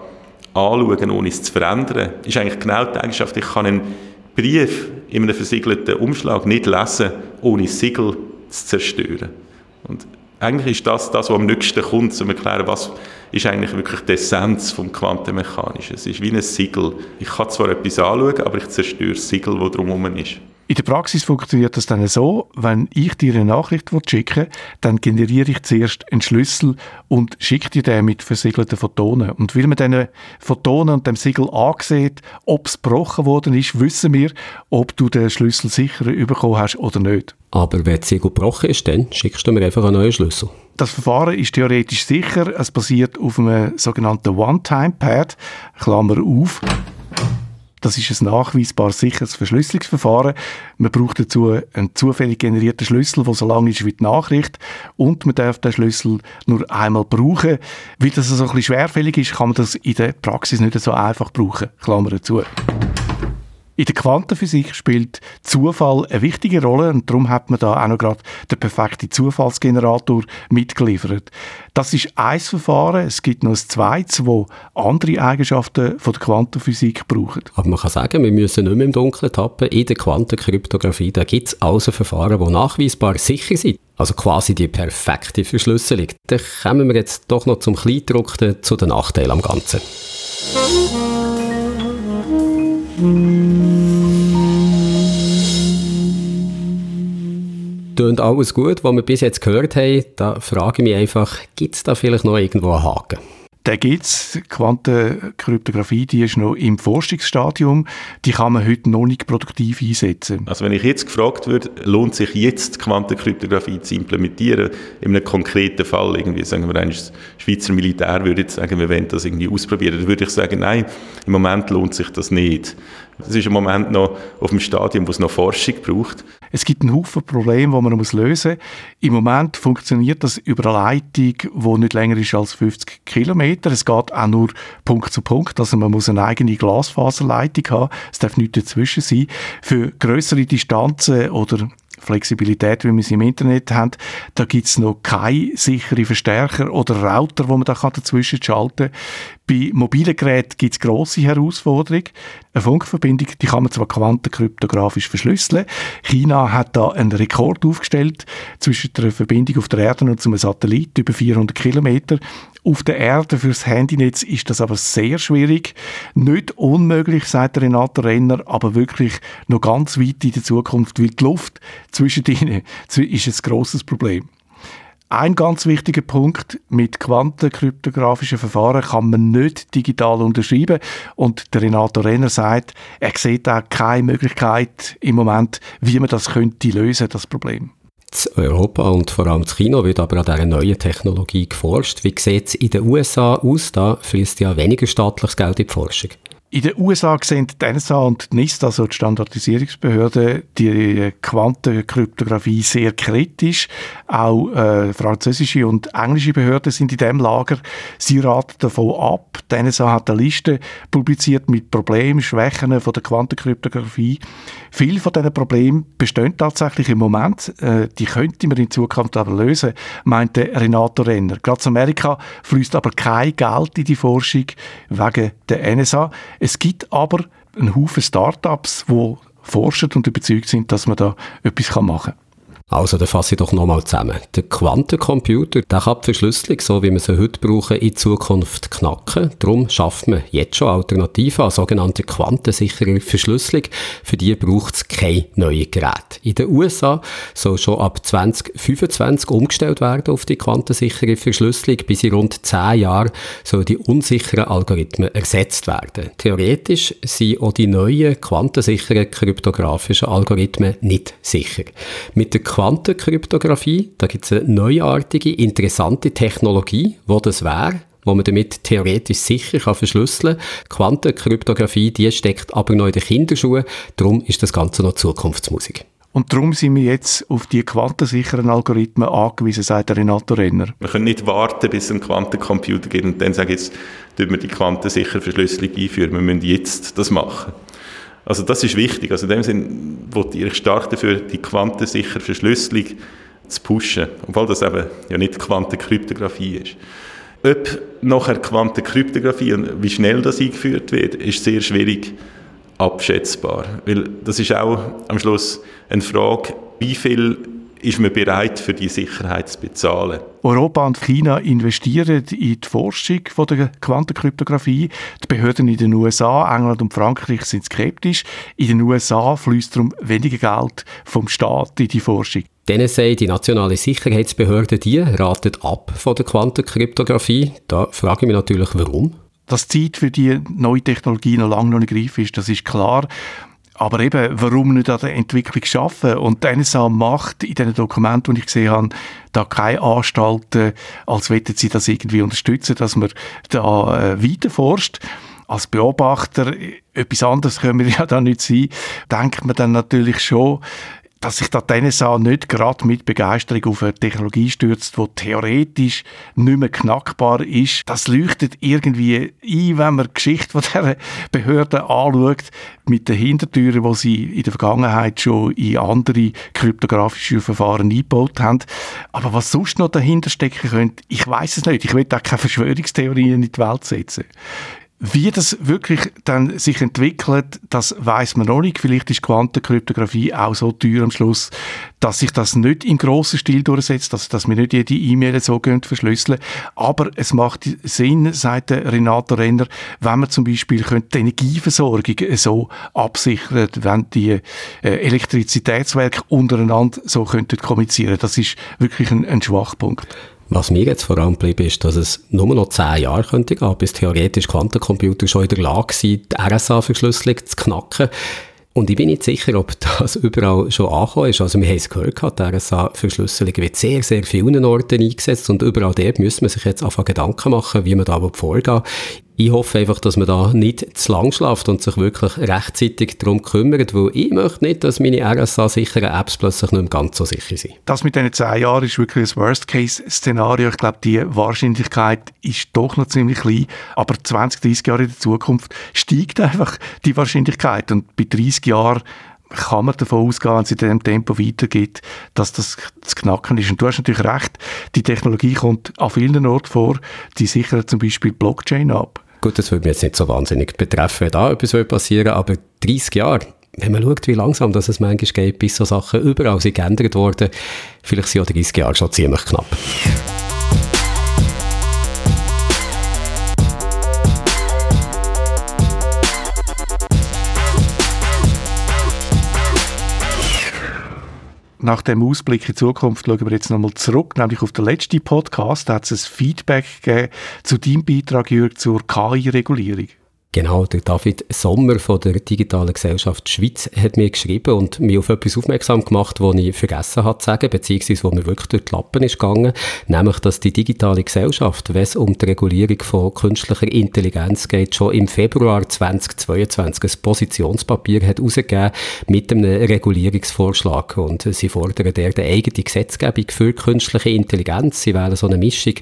anschauen kann, ohne es zu verändern, ist eigentlich genau die Eigenschaft, ich kann einen Brief in einem versiegelten Umschlag nicht lesen, ohne Siegel zu zerstören. Und eigentlich ist das das, was am nächsten kommt, um zu erklären, was ist eigentlich wirklich die Essenz vom Quantenmechanischen. Es ist wie ein Siegel. Ich kann zwar etwas anschauen, aber ich zerstöre das Siegel, das drumherum ist. In der Praxis funktioniert das dann so, wenn ich dir eine Nachricht schicke, dann generiere ich zuerst einen Schlüssel und schicke dir den mit versiegelten Photonen. Und weil man diese Photonen und dem Siegel ansieht, ob es gebrochen worden ist, wissen wir, ob du den Schlüssel sicher bekommen hast oder nicht. Aber wenn das Siegel gebrochen ist, dann schickst du mir einfach einen neuen Schlüssel. Das Verfahren ist theoretisch sicher. Es basiert auf einem sogenannten One-Time-Pad, Klammer auf. Das ist ein nachweisbar sicheres Verschlüsselungsverfahren. Man braucht dazu einen zufällig generierten Schlüssel, der so lang ist wie die Nachricht. Und man darf den Schlüssel nur einmal brauchen. Weil das so ein bisschen schwerfällig ist, kann man das in der Praxis nicht so einfach brauchen. Klammer zu. In der Quantenphysik spielt Zufall eine wichtige Rolle und darum hat man da auch noch gerade den perfekten Zufallsgenerator mitgeliefert. Das ist ein Verfahren, es gibt noch ein zweites, wo andere Eigenschaften von der Quantenphysik brauchen. Aber man kann sagen, wir müssen nicht mehr im Dunkeln tappen. In der Quantenkryptographie da gibt es also Verfahren, die nachweisbar sicher sind. Also quasi die perfekte Verschlüsselung. Dann kommen wir jetzt doch noch zum Kleindruckten, zu den Nachteilen am Ganzen. Tönt alles gut, was wir bis jetzt gehört haben. Da frage ich mich einfach, gibt es da vielleicht noch irgendwo einen Haken? Da gibt es. Quantenkryptographie, die ist noch im Forschungsstadium. Die kann man heute noch nicht produktiv einsetzen. Also wenn ich jetzt gefragt würde, lohnt sich jetzt Quantenkryptographie zu implementieren, in einem konkreten Fall, irgendwie sagen wir, das Schweizer Militär würde jetzt sagen, wir wollen das irgendwie ausprobieren, dann würde ich sagen, nein, im Moment lohnt sich das nicht. Das ist im Moment noch auf dem Stadium, wo es noch Forschung braucht. Es gibt einen Haufen Probleme, die man lösen muss. Im Moment funktioniert das über eine Leitung, die nicht länger ist als 50 Kilometer. Es geht auch nur Punkt zu Punkt. Also man muss eine eigene Glasfaserleitung haben. Es darf nichts dazwischen sein. Für größere Distanzen oder Flexibilität, wie wir sie im Internet haben, da gibt es noch keine sicheren Verstärker oder Router, wo man da dazwischen schalten kann. Bei mobilen Geräten gibt es grosse Herausforderungen. Eine Funkverbindung, die kann man zwar quantenkryptografisch verschlüsseln. China hat da einen Rekord aufgestellt zwischen der Verbindung auf der Erde und zum Satellit, über 400 Kilometer. Auf der Erde fürs Handynetz ist das aber sehr schwierig. Nicht unmöglich, sagt Renato Renner, aber wirklich noch ganz weit in der Zukunft, weil die Luft zwischen ihnen ist ein grosses Problem. Ein ganz wichtiger Punkt, mit quantenkryptografischen Verfahren kann man nicht digital unterschreiben und der Renato Renner sagt, er sieht auch keine Möglichkeit im Moment, wie man das könnte lösen, das Problem. Europa und vor allem in China wird aber an dieser neuen Technologie geforscht. Wie sieht es in den USA aus? Da fließt ja weniger staatliches Geld in die Forschung. In den USA sehen die NSA und die NIST, also die Standardisierungsbehörde, die Quantenkryptographie sehr kritisch. Auch äh, französische und englische Behörden sind in diesem Lager. Sie raten davon ab. Die NSA hat eine Liste publiziert mit Problemen, Schwächen von der Quantenkryptographie. Viele von diesen Problemen bestehen tatsächlich im Moment. Äh, die könnte man in Zukunft aber lösen, meinte Renato Renner. Gerade in Amerika fließt aber kein Geld in die Forschung wegen der NSA. Es gibt aber einen Haufen Startups, die forschen und überzeugt sind, dass man da etwas machen kann. Also, dann fasse ich doch nochmal zusammen. Der Quantencomputer, der kann die Verschlüsselung, so wie wir sie heute brauchen, in Zukunft knacken. Darum schafft man jetzt schon Alternativen an sogenannte quantensichere Verschlüsselung. Für die braucht es kein neues Gerät. In den USA soll schon ab 2025 umgestellt werden auf die quantensichere Verschlüsselung. Bis in rund 10 Jahren sollen die unsicheren Algorithmen ersetzt werden. Theoretisch sind auch die neuen quantensicheren kryptografischen Algorithmen nicht sicher. Mit der Quantenkryptographie. Da gibt es eine neuartige, interessante Technologie, wo das wäre wo man damit theoretisch sicher kann verschlüsseln kann. Quantenkryptographie, die steckt aber noch in den Kinderschuhen. Darum ist das Ganze noch Zukunftsmusik. Und darum sind wir jetzt auf die quantensicheren Algorithmen angewiesen, sagt Renato Renner. Wir können nicht warten, bis es einen Quantencomputer gibt und dann sagen, jetzt tun wir die quantensichere Verschlüsselung einführen. Wir müssen jetzt das machen. Also das ist wichtig. Also in dem Sinn wollte ich stark dafür, die quantensichere Verschlüsselung zu pushen, obwohl das eben ja nicht Quantenkryptographie ist. Ob nachher Quantenkryptographie und wie schnell das eingeführt wird, ist sehr schwierig abschätzbar. Weil das ist auch am Schluss eine Frage, wie viel ist man bereit, für die Sicherheit zu bezahlen. Europa und China investieren in die Forschung von der Quantenkryptographie. Die Behörden in den USA, England und Frankreich sind skeptisch. In den USA fließt darum weniger Geld vom Staat in die Forschung. Die NSA, die nationale Sicherheitsbehörde, die ratet ab von der Quantenkryptographie. Da frage ich mich natürlich, warum. Dass die Zeit für die neue Technologie noch lange noch nicht reif ist, das ist klar. Aber eben, warum nicht an der Entwicklung schaffen? Und die NSA macht in den Dokumenten, die ich gesehen habe, da keine Anstalten, als wollten sie das irgendwie unterstützen, dass man da äh, weiter forscht. Als Beobachter, etwas anderes können wir (laughs) ja da nicht sein, denkt man dann natürlich schon, dass sich da die NSA nicht gerade mit Begeisterung auf eine Technologie stürzt, die theoretisch nicht mehr knackbar ist. Das leuchtet irgendwie ein, wenn man die Geschichte von dieser Behörde anschaut, mit den Hintertüren, die sie in der Vergangenheit schon in andere kryptografische Verfahren eingebaut haben. Aber was sonst noch dahinter stecken könnte, ich weiß es nicht. Ich will da keine Verschwörungstheorien in die Welt setzen. Wie das wirklich dann sich entwickelt, das weiß man noch nicht. Vielleicht ist Quantenkryptographie auch so teuer am Schluss, dass sich das nicht im grossen Stil durchsetzt, dass, dass wir nicht jede E-Mail so verschlüsseln Aber es macht Sinn, sagt Renato Renner, wenn man zum Beispiel die Energieversorgung so absichert, wenn die äh, Elektrizitätswerke untereinander so könnten kommunizieren. Das ist wirklich ein, ein Schwachpunkt. Was mir jetzt vor allem geblieben ist, dass es nur noch zehn Jahre könnte gehen, bis theoretisch Quantencomputer schon in der Lage sind, die RSA-Verschlüsselung zu knacken. Und ich bin nicht sicher, ob das (laughs) überall schon angekommen ist. Also wir haben es gehört, die RSA-Verschlüsselung wird sehr, sehr vielen Orten eingesetzt und überall dort müssen wir sich jetzt einfach Gedanken machen, wie man da vorgehen ich hoffe einfach, dass man da nicht zu lang schlaft und sich wirklich rechtzeitig darum kümmert, weil ich möchte nicht, dass meine RSA-sicheren Apps plötzlich nicht mehr ganz so sicher sind. Das mit diesen zehn Jahren ist wirklich ein Worst-Case-Szenario. Ich glaube, die Wahrscheinlichkeit ist doch noch ziemlich klein, aber 20, 30 Jahre in der Zukunft steigt einfach die Wahrscheinlichkeit und bei 30 Jahren kann man davon ausgehen, wenn es in diesem Tempo weitergeht, dass das zu knacken ist. Und du hast natürlich recht, die Technologie kommt an vielen Orten vor, die sichern zum Beispiel Blockchain ab. Gut, das würde mich jetzt nicht so wahnsinnig betreffen, wenn da etwas passieren aber 30 Jahre, wenn man schaut, wie langsam das es manchmal geht, bis so Sachen überall sind geändert worden, vielleicht sind auch 30 Jahre schon ziemlich knapp. Nach dem Ausblick in die Zukunft schauen wir jetzt nochmal zurück, nämlich auf den letzten Podcast. Da hat es ein Feedback gegeben zu deinem Beitrag, Jürg, zur KI-Regulierung. Genau, der David Sommer von der Digitalen Gesellschaft Schweiz hat mir geschrieben und mich auf etwas aufmerksam gemacht, was ich vergessen habe zu sagen, beziehungsweise wo mir wirklich durch die Lappen ist gegangen, nämlich, dass die digitale Gesellschaft, wenn es um die Regulierung von künstlicher Intelligenz geht, schon im Februar 2022 ein Positionspapier hat herausgegeben mit einem Regulierungsvorschlag und sie fordern dort eine eigene Gesetzgebung für künstliche Intelligenz. Sie wählen so eine Mischung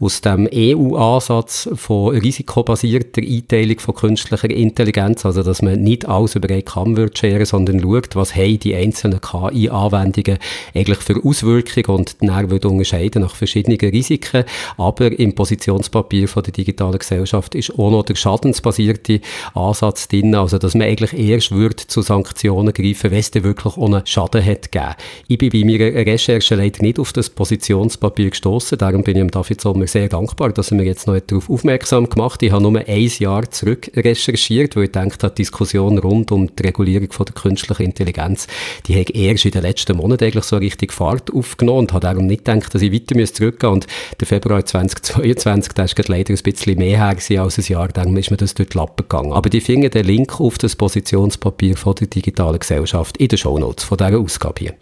aus dem EU-Ansatz von risikobasierter Einteilung von künstlicher Intelligenz, also dass man nicht alles über einen Kamm wird scheren, sondern schaut, was haben die einzelnen KI-Anwendungen eigentlich für Auswirkungen und dann wird unterscheiden nach verschiedenen Risiken. Aber im Positionspapier von der digitalen Gesellschaft ist auch noch der schadensbasierte Ansatz drin, also dass man eigentlich erst wird zu Sanktionen greifen, wenn es wirklich ohne Schaden hat gegeben. Ich bin bei meiner Recherche leider nicht auf das Positionspapier gestoßen, darum bin ich dem David Sommer sehr dankbar, dass er mir jetzt noch darauf aufmerksam gemacht. Ich habe nur ein Jahr zurück recherchiert, weil ich denke, die Diskussion rund um die Regulierung von der künstlichen Intelligenz, die hat erst in den letzten Monaten eigentlich so richtig Fahrt aufgenommen und habe darum nicht gedacht, dass ich weiter zurückgehen müsste. Und der Februar 2022, da ist leider ein bisschen mehr her als ein Jahr, dann ist mir das durch die Lappen gegangen. Aber die finden den Link auf das Positionspapier von der digitalen Gesellschaft in den Shownotes von dieser Ausgabe hier.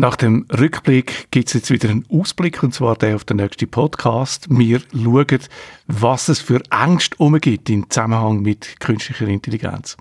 Nach dem Rückblick gibt es jetzt wieder einen Ausblick, und zwar der auf den nächsten Podcast. Wir schauen, was es für Ängste umgibt im Zusammenhang mit künstlicher Intelligenz.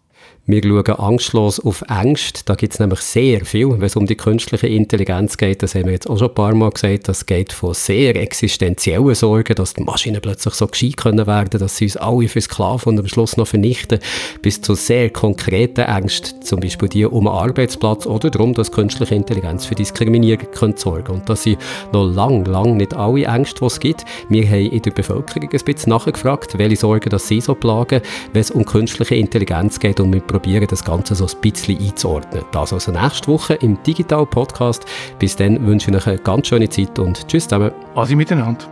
Wir schauen angstlos auf Ängste. Da gibt es nämlich sehr viel, wenn es um die künstliche Intelligenz geht. Das haben wir jetzt auch schon ein paar Mal gesagt. Das geht von sehr existenziellen Sorgen, dass die Maschinen plötzlich so gescheit können werden, dass sie uns alle für Sklaven und am Schluss noch vernichten, bis zu sehr konkreten Ängsten, zum Beispiel die um einen Arbeitsplatz oder darum, dass künstliche Intelligenz für Diskriminierung könnte sorgen Und das sind noch lang, lang nicht alle Ängste, die es gibt. Wir haben in der Bevölkerung ein bisschen nachgefragt, welche Sorgen das sie so plagen, wenn es um künstliche Intelligenz geht und wir probieren, das Ganze so ein bisschen einzuordnen. Das also nächste Woche im Digital Podcast. Bis dann wünsche ich euch eine ganz schöne Zeit und tschüss zusammen. Adi miteinander.